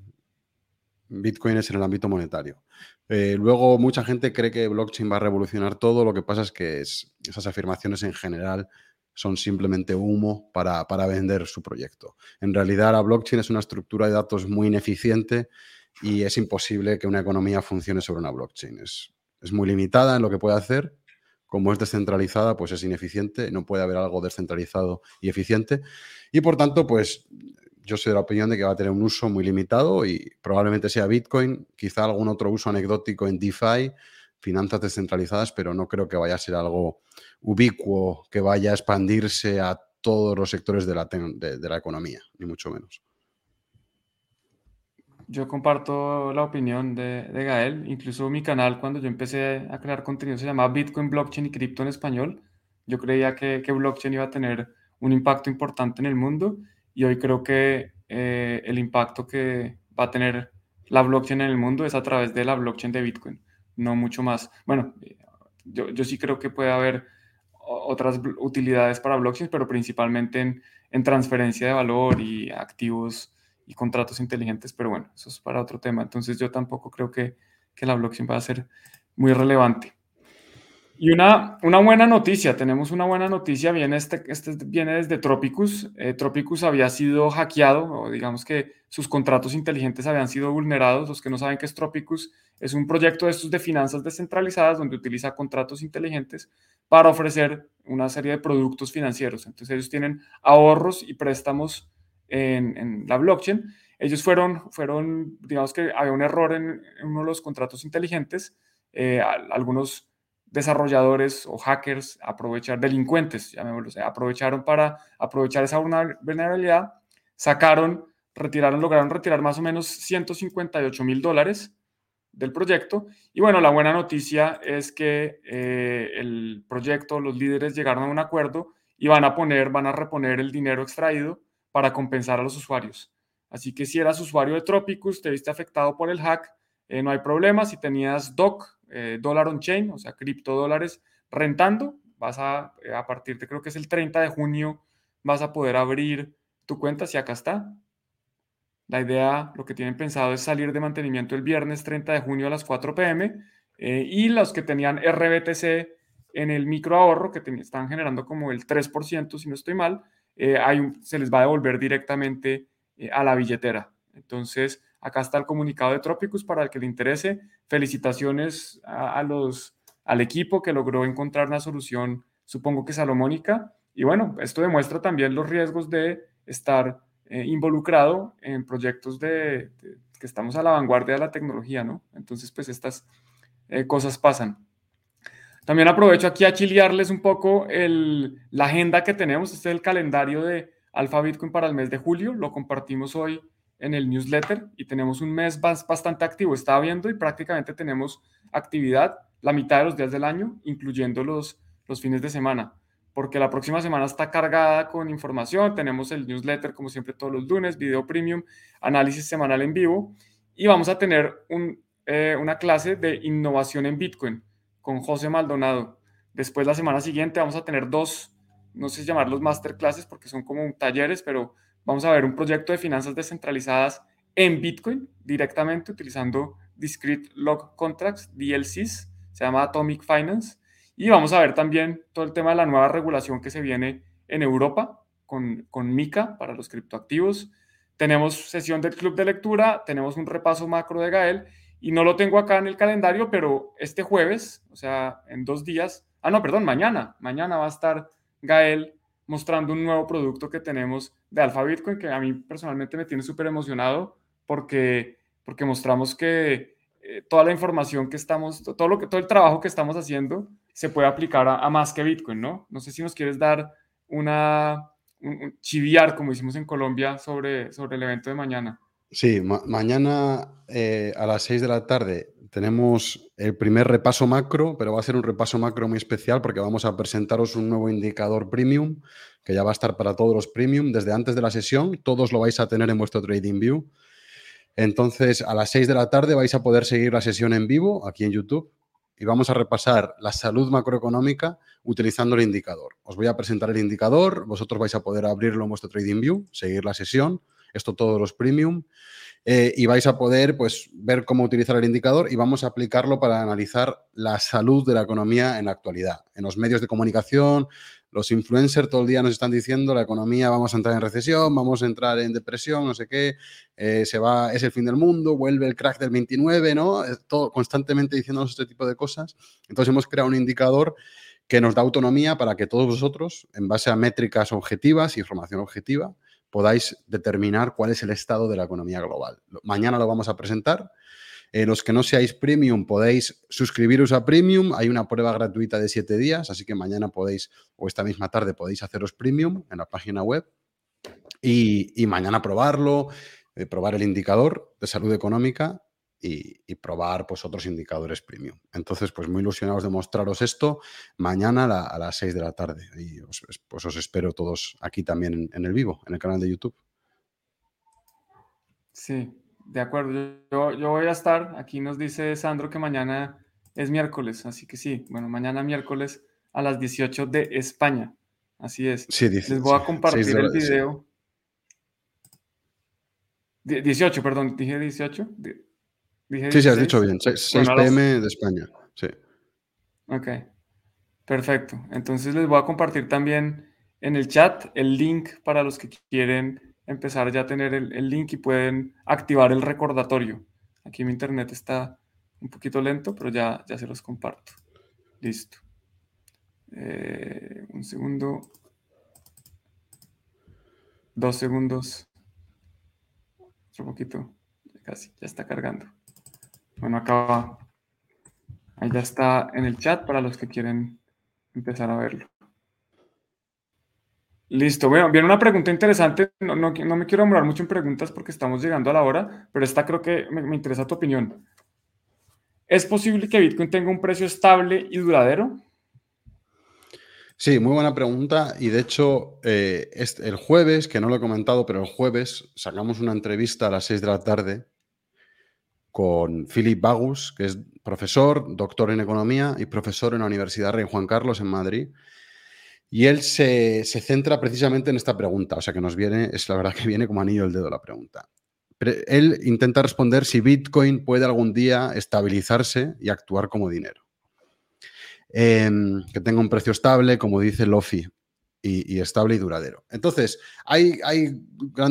Bitcoin es en el ámbito monetario. Eh, luego, mucha gente cree que blockchain va a revolucionar todo. Lo que pasa es que esas afirmaciones en general son simplemente humo para, vender su proyecto. En realidad, la blockchain es una estructura de datos muy ineficiente y es imposible que una economía funcione sobre una blockchain. Es, es muy limitada en lo que puede hacer como es descentralizada, pues es ineficiente, no puede haber algo descentralizado y eficiente. Y por tanto, pues yo soy de la opinión de que va a tener un uso muy limitado y probablemente sea Bitcoin, quizá algún otro uso anecdótico en DeFi, finanzas descentralizadas, pero no creo que vaya a ser algo ubicuo, que vaya a expandirse a todos los sectores de la, de la economía, ni mucho menos. Yo comparto la opinión de, de, Gael. Incluso mi canal, cuando yo empecé a crear contenido, se llamaba Bitcoin, Blockchain y Cripto en español. Yo creía que, que, blockchain iba a tener un impacto importante en el mundo y hoy creo que eh, el impacto que va a tener la blockchain en el mundo es a través de la blockchain de Bitcoin, no mucho más. Bueno, yo, yo sí creo que puede haber otras utilidades para blockchain, pero principalmente en, en transferencia de valor y activos y contratos inteligentes, pero bueno, eso es para otro tema. Entonces yo tampoco creo que, que la blockchain va a ser muy relevante. Y una, una buena noticia, tenemos una buena noticia, viene, este, este viene desde Tropicus. Eh, Tropicus había sido hackeado, o digamos que sus contratos inteligentes habían sido vulnerados. Los que no saben qué es Tropicus, es un proyecto de estos de finanzas descentralizadas donde utiliza contratos inteligentes para ofrecer una serie de productos financieros. Entonces ellos tienen ahorros y préstamos en, la blockchain. Ellos fueron, fueron, digamos que había un error en, uno de los contratos inteligentes. Eh, algunos desarrolladores o hackers, aprovechar, delincuentes, aprovecharon para aprovechar esa vulnerabilidad, sacaron, retiraron, lograron retirar más o menos 158 mil dólares del proyecto. Y bueno, la buena noticia es que eh, el proyecto, los líderes llegaron a un acuerdo y van a poner, van a reponer el dinero extraído para compensar a los usuarios. Así que si eras usuario de Tropicus, te viste afectado por el hack, eh, no hay problema. Si tenías DOC, eh, on chain, o sea, criptodólares rentando, vas a, eh, a partir de creo que es el 30 de junio, vas a poder abrir tu cuenta, si acá está. La idea, lo que tienen pensado es salir de mantenimiento el viernes 30 de junio a las 4 pm y los que tenían RBTC en el micro ahorro, que están generando como el 3%, si no estoy mal, eh, se les va a devolver directamente eh, a la billetera. Entonces, acá está el comunicado de Tropicus para el que le interese. Felicitaciones a, los, al equipo que logró encontrar una solución, supongo que salomónica. Y bueno, esto demuestra también los riesgos de estar eh, involucrado en proyectos de, que estamos a la vanguardia de la tecnología, ¿no? Entonces, pues estas cosas pasan. También aprovecho aquí a chilearles un poco la agenda que tenemos. Este es el calendario de Alfa Bitcoin para el mes de julio. Lo compartimos hoy en el newsletter y tenemos un mes bastante activo. Estaba viendo y prácticamente tenemos actividad la mitad de los días del año, incluyendo los, fines de semana, porque la próxima semana está cargada con información. Tenemos el newsletter, como siempre, todos los lunes, video premium, análisis semanal en vivo y vamos a tener eh, una clase de innovación en Bitcoin con José Maldonado. Después la semana siguiente vamos a tener dos, no sé si llamarlos masterclasses porque son como talleres, pero vamos a ver un proyecto de finanzas descentralizadas en Bitcoin directamente utilizando Discrete Log Contracts, DLCs, se llama Atomic Finance. Y vamos a ver también todo el tema de la nueva regulación que se viene en Europa con, con MICA para los criptoactivos. tenemos sesión del club de lectura, tenemos un repaso macro de Gael y no lo tengo acá en el calendario, pero este jueves, o sea, en dos días, ah, no, perdón, mañana, mañana va a estar Gael mostrando un nuevo producto que tenemos de Alfa Bitcoin que a mí personalmente me tiene súper emocionado porque, porque mostramos que eh, toda la información que estamos, todo, lo que, todo el trabajo que estamos haciendo se puede aplicar a, más que Bitcoin, ¿no? No sé si nos quieres dar una, un, chiviar, como hicimos en Colombia, sobre, sobre el evento de mañana. Sí, mañana eh, a las 6 de la tarde tenemos el primer repaso macro, pero va a ser un repaso macro muy especial porque vamos a presentaros un nuevo indicador premium que ya va a estar para todos los premium desde antes de la sesión. Todos lo vais a tener en vuestro Trading View. Entonces, a las 6 de la tarde vais a poder seguir la sesión en vivo aquí en YouTube y vamos a repasar la salud macroeconómica utilizando el indicador. Os voy a presentar el indicador, vosotros vais a poder abrirlo en vuestro Trading View, seguir la sesión esto todos los premium, eh, y vais a poder pues, ver cómo utilizar el indicador y vamos a aplicarlo para analizar la salud de la economía en la actualidad. En los medios de comunicación, los influencers todo el día nos están diciendo la economía vamos a entrar en recesión, vamos a entrar en depresión, no sé qué, eh, se va, es el fin del mundo, vuelve el crack del 29, ¿no? Todo, constantemente diciéndonos este tipo de cosas. Entonces hemos creado un indicador que nos da autonomía para que todos vosotros, en base a métricas objetivas, información objetiva, podáis determinar cuál es el estado de la economía global. Mañana lo vamos a presentar. Eh, los que no seáis premium podéis suscribiros a premium. Hay una prueba gratuita de siete días, así que mañana podéis, o esta misma tarde podéis haceros premium en la página web y, mañana probarlo, eh, probar el indicador de salud económica y, probar pues, otros indicadores premium. Entonces, pues muy ilusionados de mostraros esto mañana a, las 6 de la tarde. Y os, pues os espero todos aquí también en, el vivo, en el canal de YouTube. Sí, de acuerdo. Yo, yo, voy a estar, aquí nos dice Sandro que mañana es miércoles, así que sí, bueno, mañana miércoles a las 18 de España. Así es. Sí, Les voy a compartir el video. 18, perdón, dije 18 sí, sí, has dicho bien. 6, pm de España. Sí. Ok. Perfecto. Entonces les voy a compartir también en el chat el link para los que quieren empezar ya a tener el, link y pueden activar el recordatorio. Aquí mi internet está un poquito lento, pero ya, ya se los comparto. Listo. Eh, un segundo. Dos segundos. Otro poquito. Casi, ya está cargando. Bueno, acá Ahí ya está en el chat para los que quieren empezar a verlo. Listo, bueno, viene una pregunta interesante. No, me quiero demorar mucho en preguntas porque estamos llegando a la hora, pero esta creo que me, interesa tu opinión. ¿Es posible que Bitcoin tenga un precio estable y duradero? Sí, muy buena pregunta. Y de hecho, eh, el jueves, que no lo he comentado, pero el jueves sacamos una entrevista a las 6 de la tarde con Philip Bagus, que es profesor, doctor en economía y profesor en la Universidad Rey Juan Carlos en Madrid. Y él se, centra precisamente en esta pregunta, o sea que nos viene, es la verdad que viene como anillo el dedo la pregunta. él intenta responder si Bitcoin puede algún día estabilizarse y actuar como dinero. Em, que tenga un precio estable, como dice Lofi, y, estable y duradero. Entonces, hay, hay,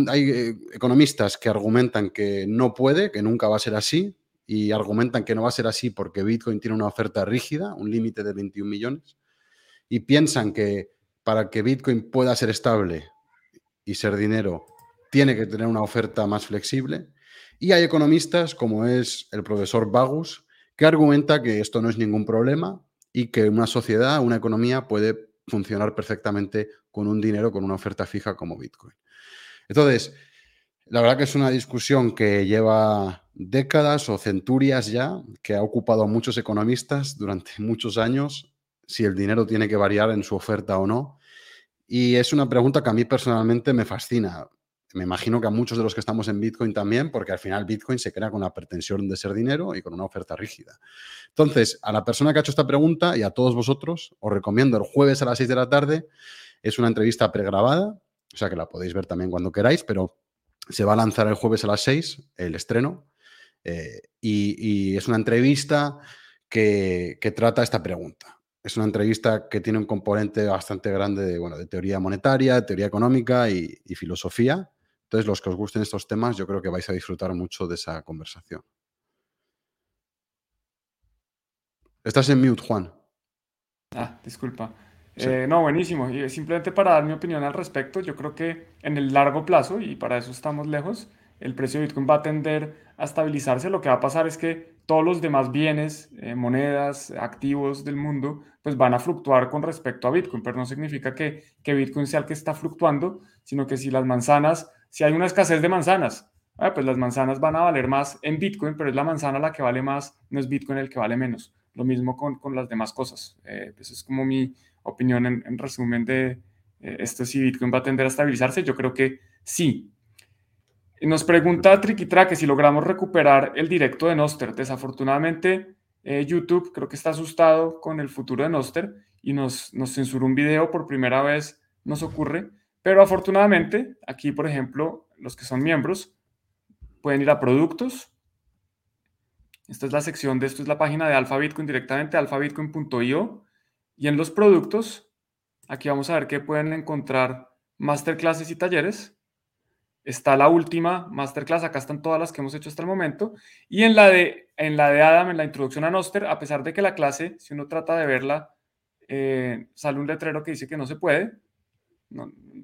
hay, eh, economistas que argumentan que no puede, que nunca va a ser así, y argumentan que no va a ser así porque Bitcoin tiene una oferta rígida, un límite de 21 millones, y piensan que para que Bitcoin pueda ser estable y ser dinero, tiene que tener una oferta más flexible. Y hay economistas, como es el profesor Bagus, que argumenta que esto no es ningún problema y que una sociedad, una economía puede funcionar perfectamente con un dinero, con una oferta fija como Bitcoin. Entonces, la verdad que es una discusión que lleva décadas o centurias ya, que ha ocupado a muchos economistas durante muchos años, si el dinero tiene que variar en su oferta o no. Y es una pregunta que a mí personalmente me fascina. Me imagino que a muchos de los que estamos en Bitcoin también, porque al final Bitcoin se crea con la pretensión de ser dinero y con una oferta rígida. Entonces, a la persona que ha hecho esta pregunta y a todos vosotros, os recomiendo el jueves a las 6 de la tarde. Es una entrevista pregrabada, o sea que la podéis ver también cuando queráis, pero se va a lanzar el jueves a las 6, el estreno. Eh, y, es una entrevista que, trata esta pregunta. Es una entrevista que tiene un componente bastante grande de, bueno, de teoría monetaria, teoría económica y filosofía Entonces, los que os gusten estos temas, yo creo que vais a disfrutar mucho de esa conversación. Estás en mute, Juan. Ah, disculpa. Eh, no, buenísimo. Y simplemente para dar mi opinión al respecto, yo creo que en el largo plazo, y para eso estamos lejos, el precio de Bitcoin va a tender a estabilizarse. Lo que va a pasar es que todos los demás bienes, eh, monedas, activos del mundo, pues van a fluctuar con respecto a Bitcoin, pero no significa que, que Bitcoin sea el que está fluctuando, sino que si las manzanas, si hay una escasez de manzanas, ah, pues las manzanas van a valer más en Bitcoin, pero es la manzana la que vale más, no es Bitcoin el que vale menos. Lo mismo con, con las demás cosas. Eh, pues es como mi opinión en, resumen de eh, esto, si Bitcoin va a tender a estabilizarse. Yo creo que sí, nos pregunta Triquitra que si logramos recuperar el directo de Noster. Desafortunadamente, eh, YouTube creo que está asustado con el futuro de Noster y nos, nos censuró un video por primera vez, nos ocurre. Pero afortunadamente, aquí, por ejemplo, los que son miembros pueden ir a productos. Esta es la sección de esto, es la página de Alpha Bitcoin directamente, alphabitcoin.io. Y en los productos, aquí vamos a ver que pueden encontrar masterclasses y talleres está la última masterclass, acá están todas las que hemos hecho hasta el momento, y en la de, en la de Adam, en la introducción a Noster, a pesar de que la clase, si uno trata de verla, eh, sale un letrero que dice que no se puede,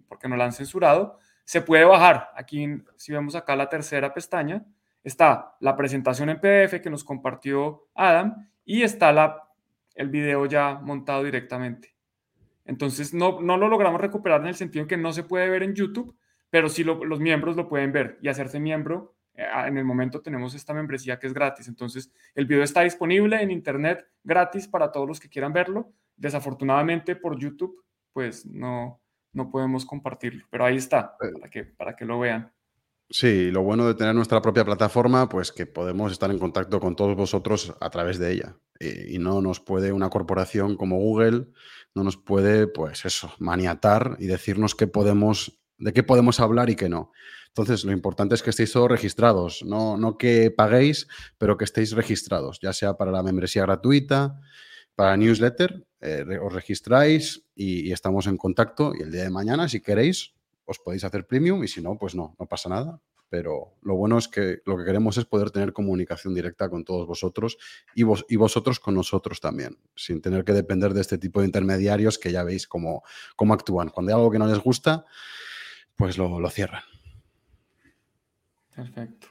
porque no la han censurado, se puede bajar. Aquí, si vemos acá la tercera pestaña, está la presentación en PDF que nos compartió Adam y está la, el video ya montado directamente. Entonces, no, no lo logramos recuperar en el sentido que no se puede ver en YouTube, pero sí los miembros lo pueden ver y hacerse miembro. Eh, en el momento tenemos esta membresía que es gratis, entonces el video está disponible en internet gratis para todos los que quieran verlo. Desafortunadamente por YouTube, pues no, no podemos compartirlo, pero ahí está, eh. para que, para que lo vean. Sí, lo bueno de tener nuestra propia plataforma, pues que podemos estar en contacto con todos vosotros a través de ella. Y, y no nos puede una corporación como Google, no nos puede, pues eso, maniatar y decirnos qué podemos de qué podemos hablar y qué no. Entonces, lo importante es que estéis todos registrados, no, no que paguéis, pero que estéis registrados, ya sea para la membresía gratuita, para newsletter, eh, os registráis y, estamos en contacto y el día de mañana, si queréis, os podéis hacer premium y si no, pues no, no pasa nada. Pero lo bueno es que lo que queremos es poder tener comunicación directa con todos vosotros y, vos, y vosotros con nosotros también, sin tener que depender de este tipo de intermediarios que ya veis cómo, cómo actúan. Cuando hay algo que no les gusta, pues lo, lo cierran. Perfecto.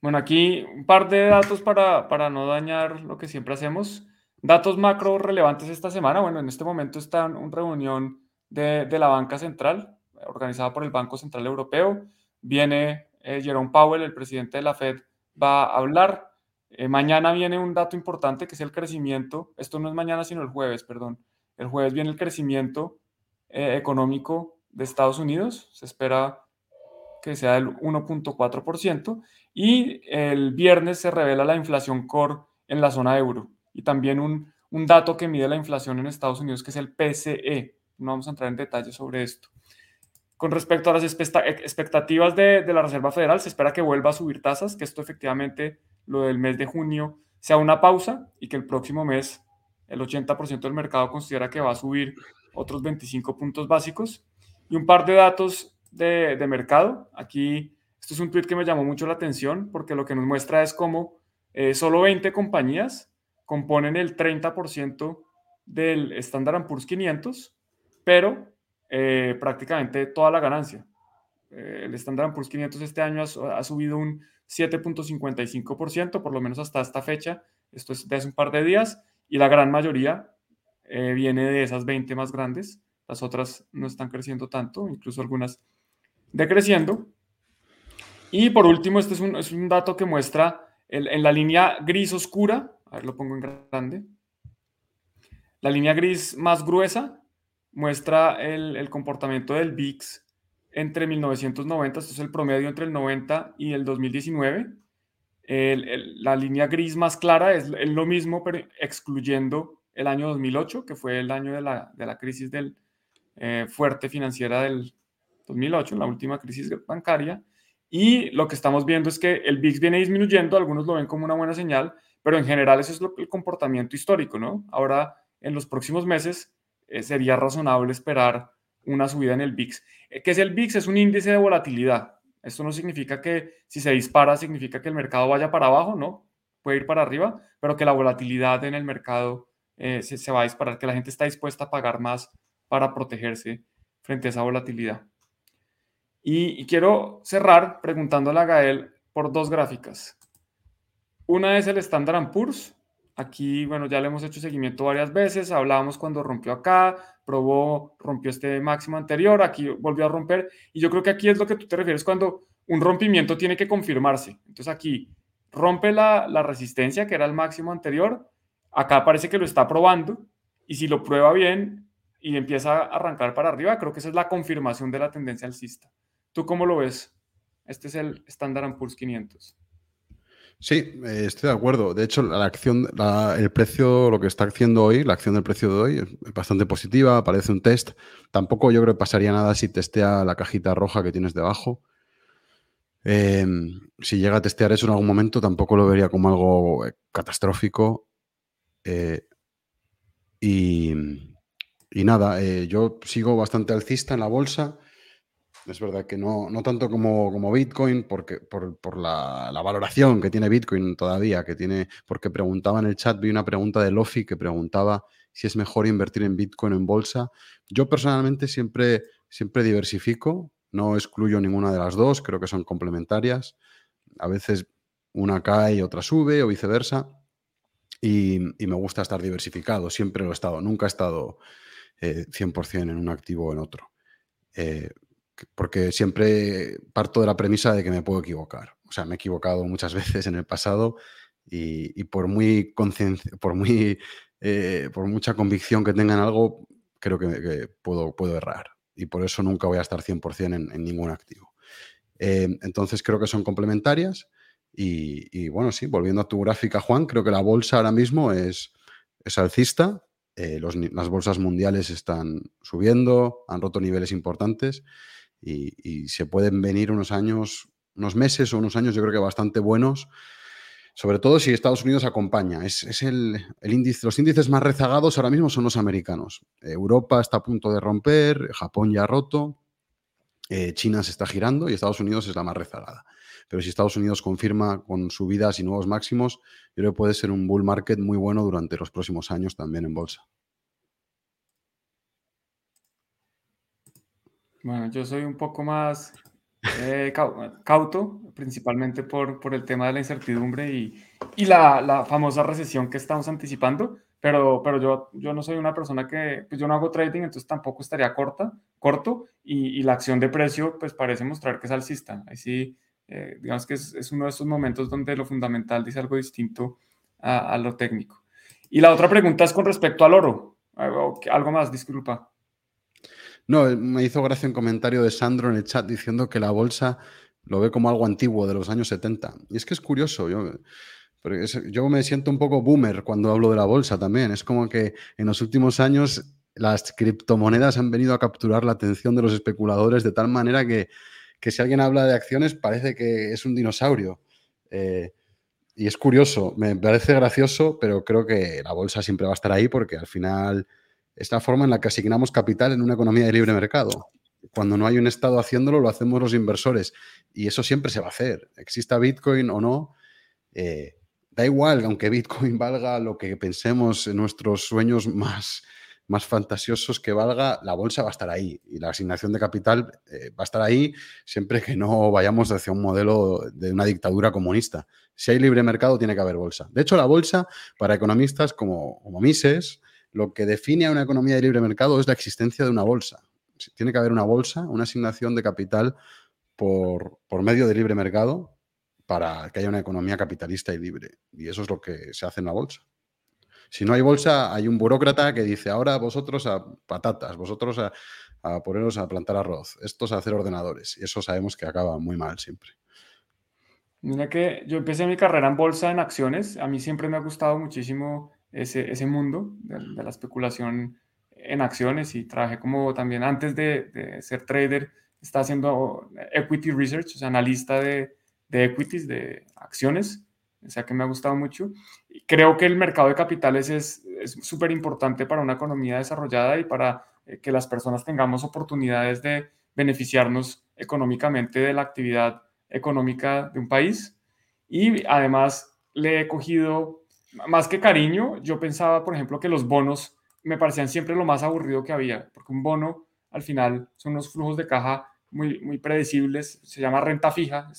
Bueno, aquí un par de datos para, para, no dañar lo que siempre hacemos. Datos macro relevantes esta semana. Bueno, en este momento está una reunión de, de, la banca central, organizada por el Banco Central Europeo. Viene eh, Jerome Powell, el presidente de la Fed, va a hablar. Eh, mañana viene un dato importante que es el crecimiento. Esto no es mañana, sino el jueves, perdón. El jueves viene el crecimiento eh, económico de Estados Unidos, se espera que sea del 1.4%, y el viernes se revela la inflación core en la zona euro, y también un, un dato que mide la inflación en Estados Unidos, que es el PCE. No vamos a entrar en detalle sobre esto. Con respecto a las expectativas de, de, la Reserva Federal, se espera que vuelva a subir tasas, que esto efectivamente, lo del mes de junio, sea una pausa y que el próximo mes el 80% del mercado considera que va a subir otros 25 puntos básicos. Y un par de datos de, de mercado. Aquí, esto es un tweet que me llamó mucho la atención porque lo que nos muestra es cómo eh, solo 20 compañías componen el 30% del Standard Poor's 500, pero eh, prácticamente toda la ganancia. Eh, el Standard Poor's 500 este año ha, ha subido un 7.55%, por lo menos hasta esta fecha. Esto es de hace un par de días, y la gran mayoría viene de esas 20 más grandes las otras no están creciendo tanto, incluso algunas decreciendo. Y por último, este es un, dato que muestra en la línea gris oscura, a ver, lo pongo en grande, la línea gris más gruesa muestra el, comportamiento del VIX entre 1990, esto es el promedio entre el 90 y el 2019. la línea gris más clara es, lo mismo, pero excluyendo el año 2008, que fue el año de la, de la crisis del, eh, fuerte financiera del 2008, la última crisis bancaria. Y lo que estamos viendo es que el VIX viene disminuyendo, algunos lo ven como una buena señal, pero en general ese es el comportamiento histórico, ¿no? Ahora, en los próximos meses, eh, sería razonable esperar una subida en el VIX. Eh, ¿Qué es el VIX? Es un índice de volatilidad. Esto no significa que si se dispara, significa que el mercado vaya para abajo, ¿no? Puede ir para arriba, pero que la volatilidad en el mercado eh, se, va a disparar, que la gente está dispuesta a pagar más para protegerse frente a esa volatilidad. Y, quiero cerrar preguntándole a Gael por dos gráficas. Una es el Standard Poor's. Aquí, bueno, ya le hemos hecho seguimiento varias veces. Hablábamos cuando rompió acá, probó, rompió este máximo anterior, aquí volvió a romper. Y yo creo que aquí es lo que tú te refieres cuando un rompimiento tiene que confirmarse. Entonces aquí rompe la, la resistencia, que era el máximo anterior. Acá parece que lo está probando. Y si lo prueba bien y empieza a arrancar para arriba, creo que esa es la confirmación de la tendencia alcista. ¿Tú cómo lo ves? Este es el Standard Poor's 500. Sí, eh, estoy de acuerdo. De hecho, la acción, el precio, lo que está haciendo hoy, la acción del precio de hoy es bastante positiva, parece un test. Tampoco yo creo que pasaría nada si testea la cajita roja que tienes debajo. Em, si llega a testear eso en algún momento, tampoco lo vería como algo eh, catastrófico. Eh, y, nada, yo sigo bastante alcista en la bolsa. Es verdad que no, no tanto como, como Bitcoin, porque, por, la, valoración que tiene Bitcoin todavía, que tiene, porque preguntaba en el chat, vi una pregunta de Lofi que preguntaba si es mejor invertir en Bitcoin o en bolsa. Yo personalmente siempre, siempre diversifico, no excluyo ninguna de las dos, creo que son complementarias. A veces una cae y otra sube o viceversa. Y, y me gusta estar diversificado, siempre lo he estado, nunca he estado eh, 100% en un activo o en otro. Eh, porque siempre parto de la premisa de que me puedo equivocar. O sea, me he equivocado muchas veces en el pasado y, por muy por muy eh, por mucha convicción que tenga en algo, creo que, puedo, puedo errar. Y por eso nunca voy a estar 100% en, en ningún activo. Eh, entonces creo que son complementarias. Y, bueno, sí, volviendo a tu gráfica, Juan, creo que la bolsa ahora mismo es, es alcista. Eh, las bolsas mundiales están subiendo, han roto niveles importantes y, se pueden venir unos años, unos meses o unos años, yo creo que bastante buenos, sobre todo si Estados Unidos acompaña. Es, el, índice, los índices más rezagados ahora mismo son los americanos. Europa está a punto de romper, Japón ya ha roto, eh, China se está girando y Estados Unidos es la más rezagada. Pero si Estados Unidos confirma con subidas y nuevos máximos, yo creo que puede ser un bull market muy bueno durante los próximos años también en bolsa. Bueno, yo soy un poco más eh, cauto, principalmente por, por, el tema de la incertidumbre y, y la, la, famosa recesión que estamos anticipando, pero, pero yo, yo no soy una persona que, pues yo no hago trading, entonces tampoco estaría corta, corto y, y la acción de precio pues parece mostrar que es alcista. Ahí sí, eh, digamos que es, es, uno de esos momentos donde lo fundamental dice algo distinto a, a lo técnico. Y la otra pregunta es con respecto al oro. Algo más, disculpa. No, me hizo gracia un comentario de Sandro en el chat diciendo que la bolsa lo ve como algo antiguo de los años 70. Y es que es curioso, yo, yo me siento un poco boomer cuando hablo de la bolsa también. Es como que en los últimos años las criptomonedas han venido a capturar la atención de los especuladores de tal manera que, si alguien habla de acciones parece que es un dinosaurio. Eh, y es curioso, me parece gracioso, pero creo que la bolsa siempre va a estar ahí porque al final es la forma en la que asignamos capital en una economía de libre mercado. Cuando no hay un Estado haciéndolo, lo hacemos los inversores. Y eso siempre se va a hacer. Exista Bitcoin o no, eh, da igual, aunque Bitcoin valga lo que pensemos en nuestros sueños más, más fantasiosos que valga, la bolsa va a estar ahí y la asignación de capital eh, va a estar ahí siempre que no vayamos hacia un modelo de una dictadura comunista. Si hay libre mercado, tiene que haber bolsa. De hecho, la bolsa, para economistas como, como Mises, lo que define a una economía de libre mercado es la existencia de una bolsa. Tiene que haber una bolsa, una asignación de capital por, medio de libre mercado para que haya una economía capitalista y libre. Y eso es lo que se hace en la bolsa. Si no hay bolsa, hay un burócrata que dice, ahora vosotros a patatas, vosotros a, a poneros a plantar arroz, estos a hacer ordenadores. Y eso sabemos que acaba muy mal siempre. Mira que yo empecé mi carrera en bolsa en acciones. A mí siempre me ha gustado muchísimo ese, mundo de, la especulación en acciones y trabajé como también antes de, ser trader, estaba haciendo equity research, o sea, analista de, de equities, de acciones, o sea que me ha gustado mucho. Creo que el mercado de capitales es súper importante para una economía desarrollada y para eh, que las personas tengamos oportunidades de beneficiarnos económicamente de la actividad económica de un país. Y además le he cogido más que cariño. Yo pensaba, por ejemplo, que los bonos me parecían siempre lo más aburrido que había, porque un bono al final son unos flujos de caja muy, muy predecibles, se llama renta fija,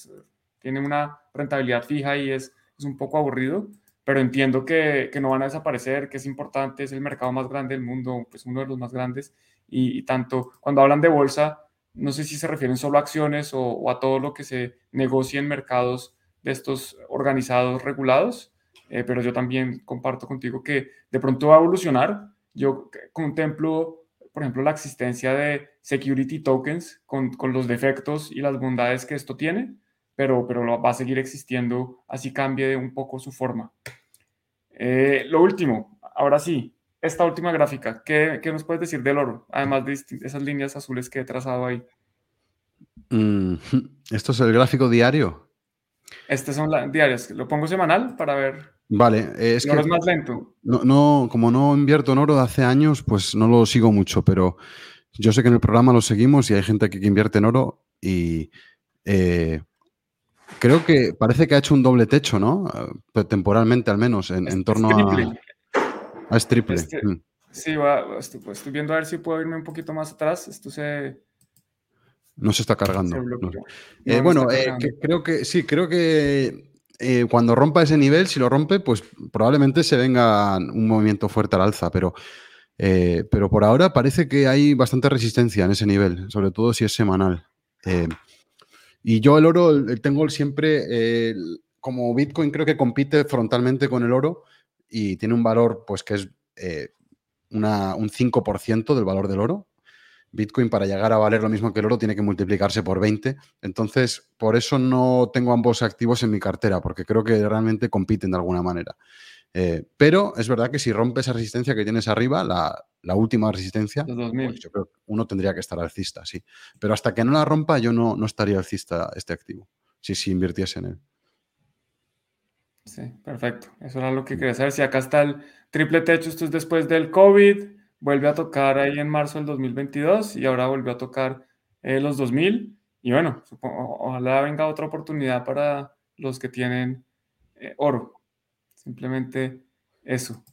tiene una rentabilidad fija y es, un poco aburrido, pero entiendo que, que, no van a desaparecer, que es importante, es el mercado más grande del mundo, pues uno de los más grandes, y, tanto cuando hablan de bolsa, no sé si se refieren solo a acciones o, a todo lo que se negocia en mercados de estos organizados, regulados, eh, pero yo también comparto contigo que de pronto va a evolucionar. Yo contemplo por ejemplo, la existencia de security tokens con, con, los defectos y las bondades que esto tiene, pero, pero va a seguir existiendo, así cambie un poco su forma. Eh, lo último, ahora sí, esta última gráfica, ¿qué, ¿qué, nos puedes decir del oro? Además de esas líneas azules que he trazado ahí. Mm, ¿Esto es el gráfico diario? Estas son las diarias. Lo pongo semanal para ver Vale, es que es más lento. No, como no invierto en oro de hace años, pues no lo sigo mucho, pero yo sé que en el programa lo seguimos y hay gente que invierte en oro y eh, creo que parece que ha hecho un doble techo, ¿no? Eh, temporalmente al menos, en, torno a... Ah, es triple. Este, mm. Sí, va, estoy, estoy, viendo a ver si puedo irme un poquito más atrás. Esto se... No se está cargando. Eh, bueno, creo que sí, creo que eh, cuando rompa ese nivel, si lo rompe, pues probablemente se venga un movimiento fuerte al alza, pero, eh, pero por ahora parece que hay bastante resistencia en ese nivel, sobre todo si es semanal. Eh, y yo el oro tengo siempre, como Bitcoin creo que compite frontalmente con el oro y tiene un valor pues que es una, un 5% del valor del oro, Bitcoin para llegar a valer lo mismo que el oro tiene que multiplicarse por 20. Entonces, por eso no tengo ambos activos en mi cartera, porque creo que realmente compiten de alguna manera. Eh, pero es verdad que si rompe esa resistencia que tienes arriba, la, última resistencia, pues yo creo que uno tendría que estar alcista, sí. Pero hasta que no la rompa, yo no, no estaría alcista este activo, si, si invirtiese en él. Sí, perfecto. Eso era lo que quería saber. Si acá está el triple techo, esto es después del COVID vuelve a tocar ahí en marzo del 2022 y ahora volvió a tocar eh, los 2000. Y bueno, ojalá venga otra oportunidad para los que tienen eh, oro. Simplemente eso.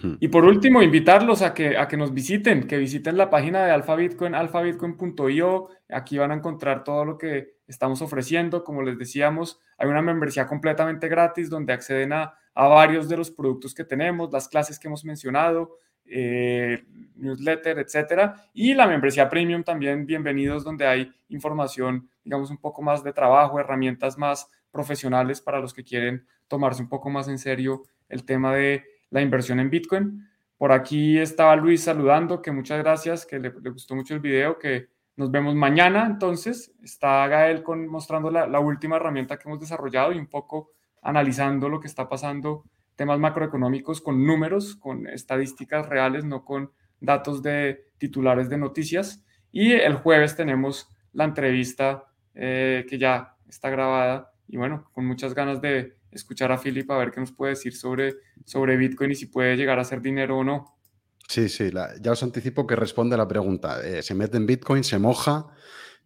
Hmm. Y por último, invitarlos a que, a que nos visiten, que visiten la página de Alpha Bitcoin, alphabitcoin.io. Aquí van a encontrar todo lo que estamos ofreciendo. Como les decíamos, hay una membresía completamente gratis donde acceden a, a varios de los productos que tenemos, las clases que hemos mencionado, eh, newsletter, etcétera. Y la membresía premium también, bienvenidos, donde hay información, digamos, un poco más de trabajo, herramientas más profesionales para los que quieren tomarse un poco más en serio el tema de la inversión en Bitcoin. Por aquí estaba Luis saludando, que muchas gracias, que le, gustó mucho el video, que nos vemos mañana. Entonces, está Gael con, mostrando la, la última herramienta que hemos desarrollado y un poco analizando lo que está pasando temas macroeconómicos con números, con estadísticas reales, no con datos de titulares de noticias. Y el jueves tenemos la entrevista eh, que ya está grabada y bueno, con muchas ganas de escuchar a Philip a ver qué nos puede decir sobre, sobre Bitcoin y si puede llegar a ser dinero o no. Sí, sí, ya os anticipo que responde a la pregunta. Eh, se mete en Bitcoin, se moja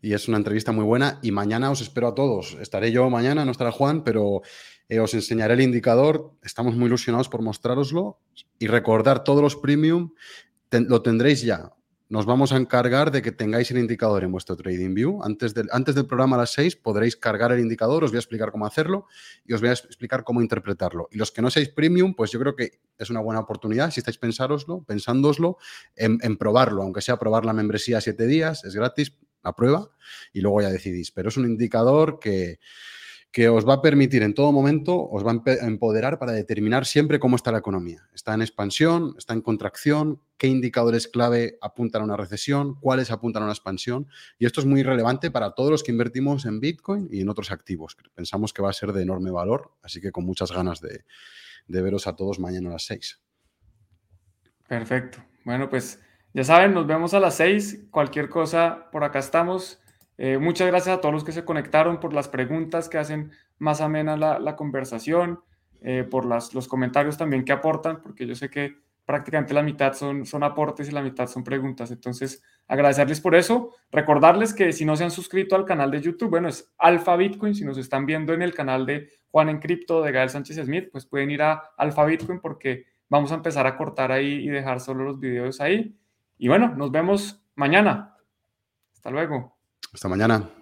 y es una entrevista muy buena y mañana os espero a todos. Estaré yo mañana, no estará Juan, pero eh, os enseñaré el indicador, estamos muy ilusionados por mostraroslo y recordar todos los premium, lo tendréis ya. Nos vamos a encargar de que tengáis el indicador en vuestro Trading View. Antes del, antes del programa a las 6 podréis cargar el indicador, os voy a explicar cómo hacerlo y os voy a explicar cómo interpretarlo. Y los que no seáis premium, pues yo creo que es una buena oportunidad, si estáis pensároslo, pensándoslo, en, en probarlo, aunque sea probar la membresía 7 días, es gratis, la prueba, y luego ya decidís. Pero es un indicador que que os va a permitir en todo momento, os va a empoderar para determinar siempre cómo está la economía. ¿Está en expansión? ¿Está en contracción? ¿Qué indicadores clave apuntan a una recesión? ¿Cuáles apuntan a una expansión? Y esto es muy relevante para todos los que invertimos en Bitcoin y en otros activos. Pensamos que va a ser de enorme valor, así que con muchas ganas de, veros a todos mañana a las 6. Perfecto. Bueno, pues ya saben, nos vemos a las 6. Cualquier cosa, por acá estamos. Eh, muchas gracias a todos los que se conectaron por las preguntas que hacen más amena la, conversación, eh, por las, los comentarios también que aportan, porque yo sé que prácticamente la mitad son, son aportes y la mitad son preguntas. Entonces, agradecerles por eso. Recordarles que si no se han suscrito al canal de YouTube, bueno, es Alfa Bitcoin. Si nos están viendo en el canal de Juan en Cripto de Gael Sánchez Smith, pues pueden ir a Alfa Bitcoin porque vamos a empezar a cortar ahí y dejar solo los videos ahí. Y bueno, nos vemos mañana. Hasta luego. Hasta mañana.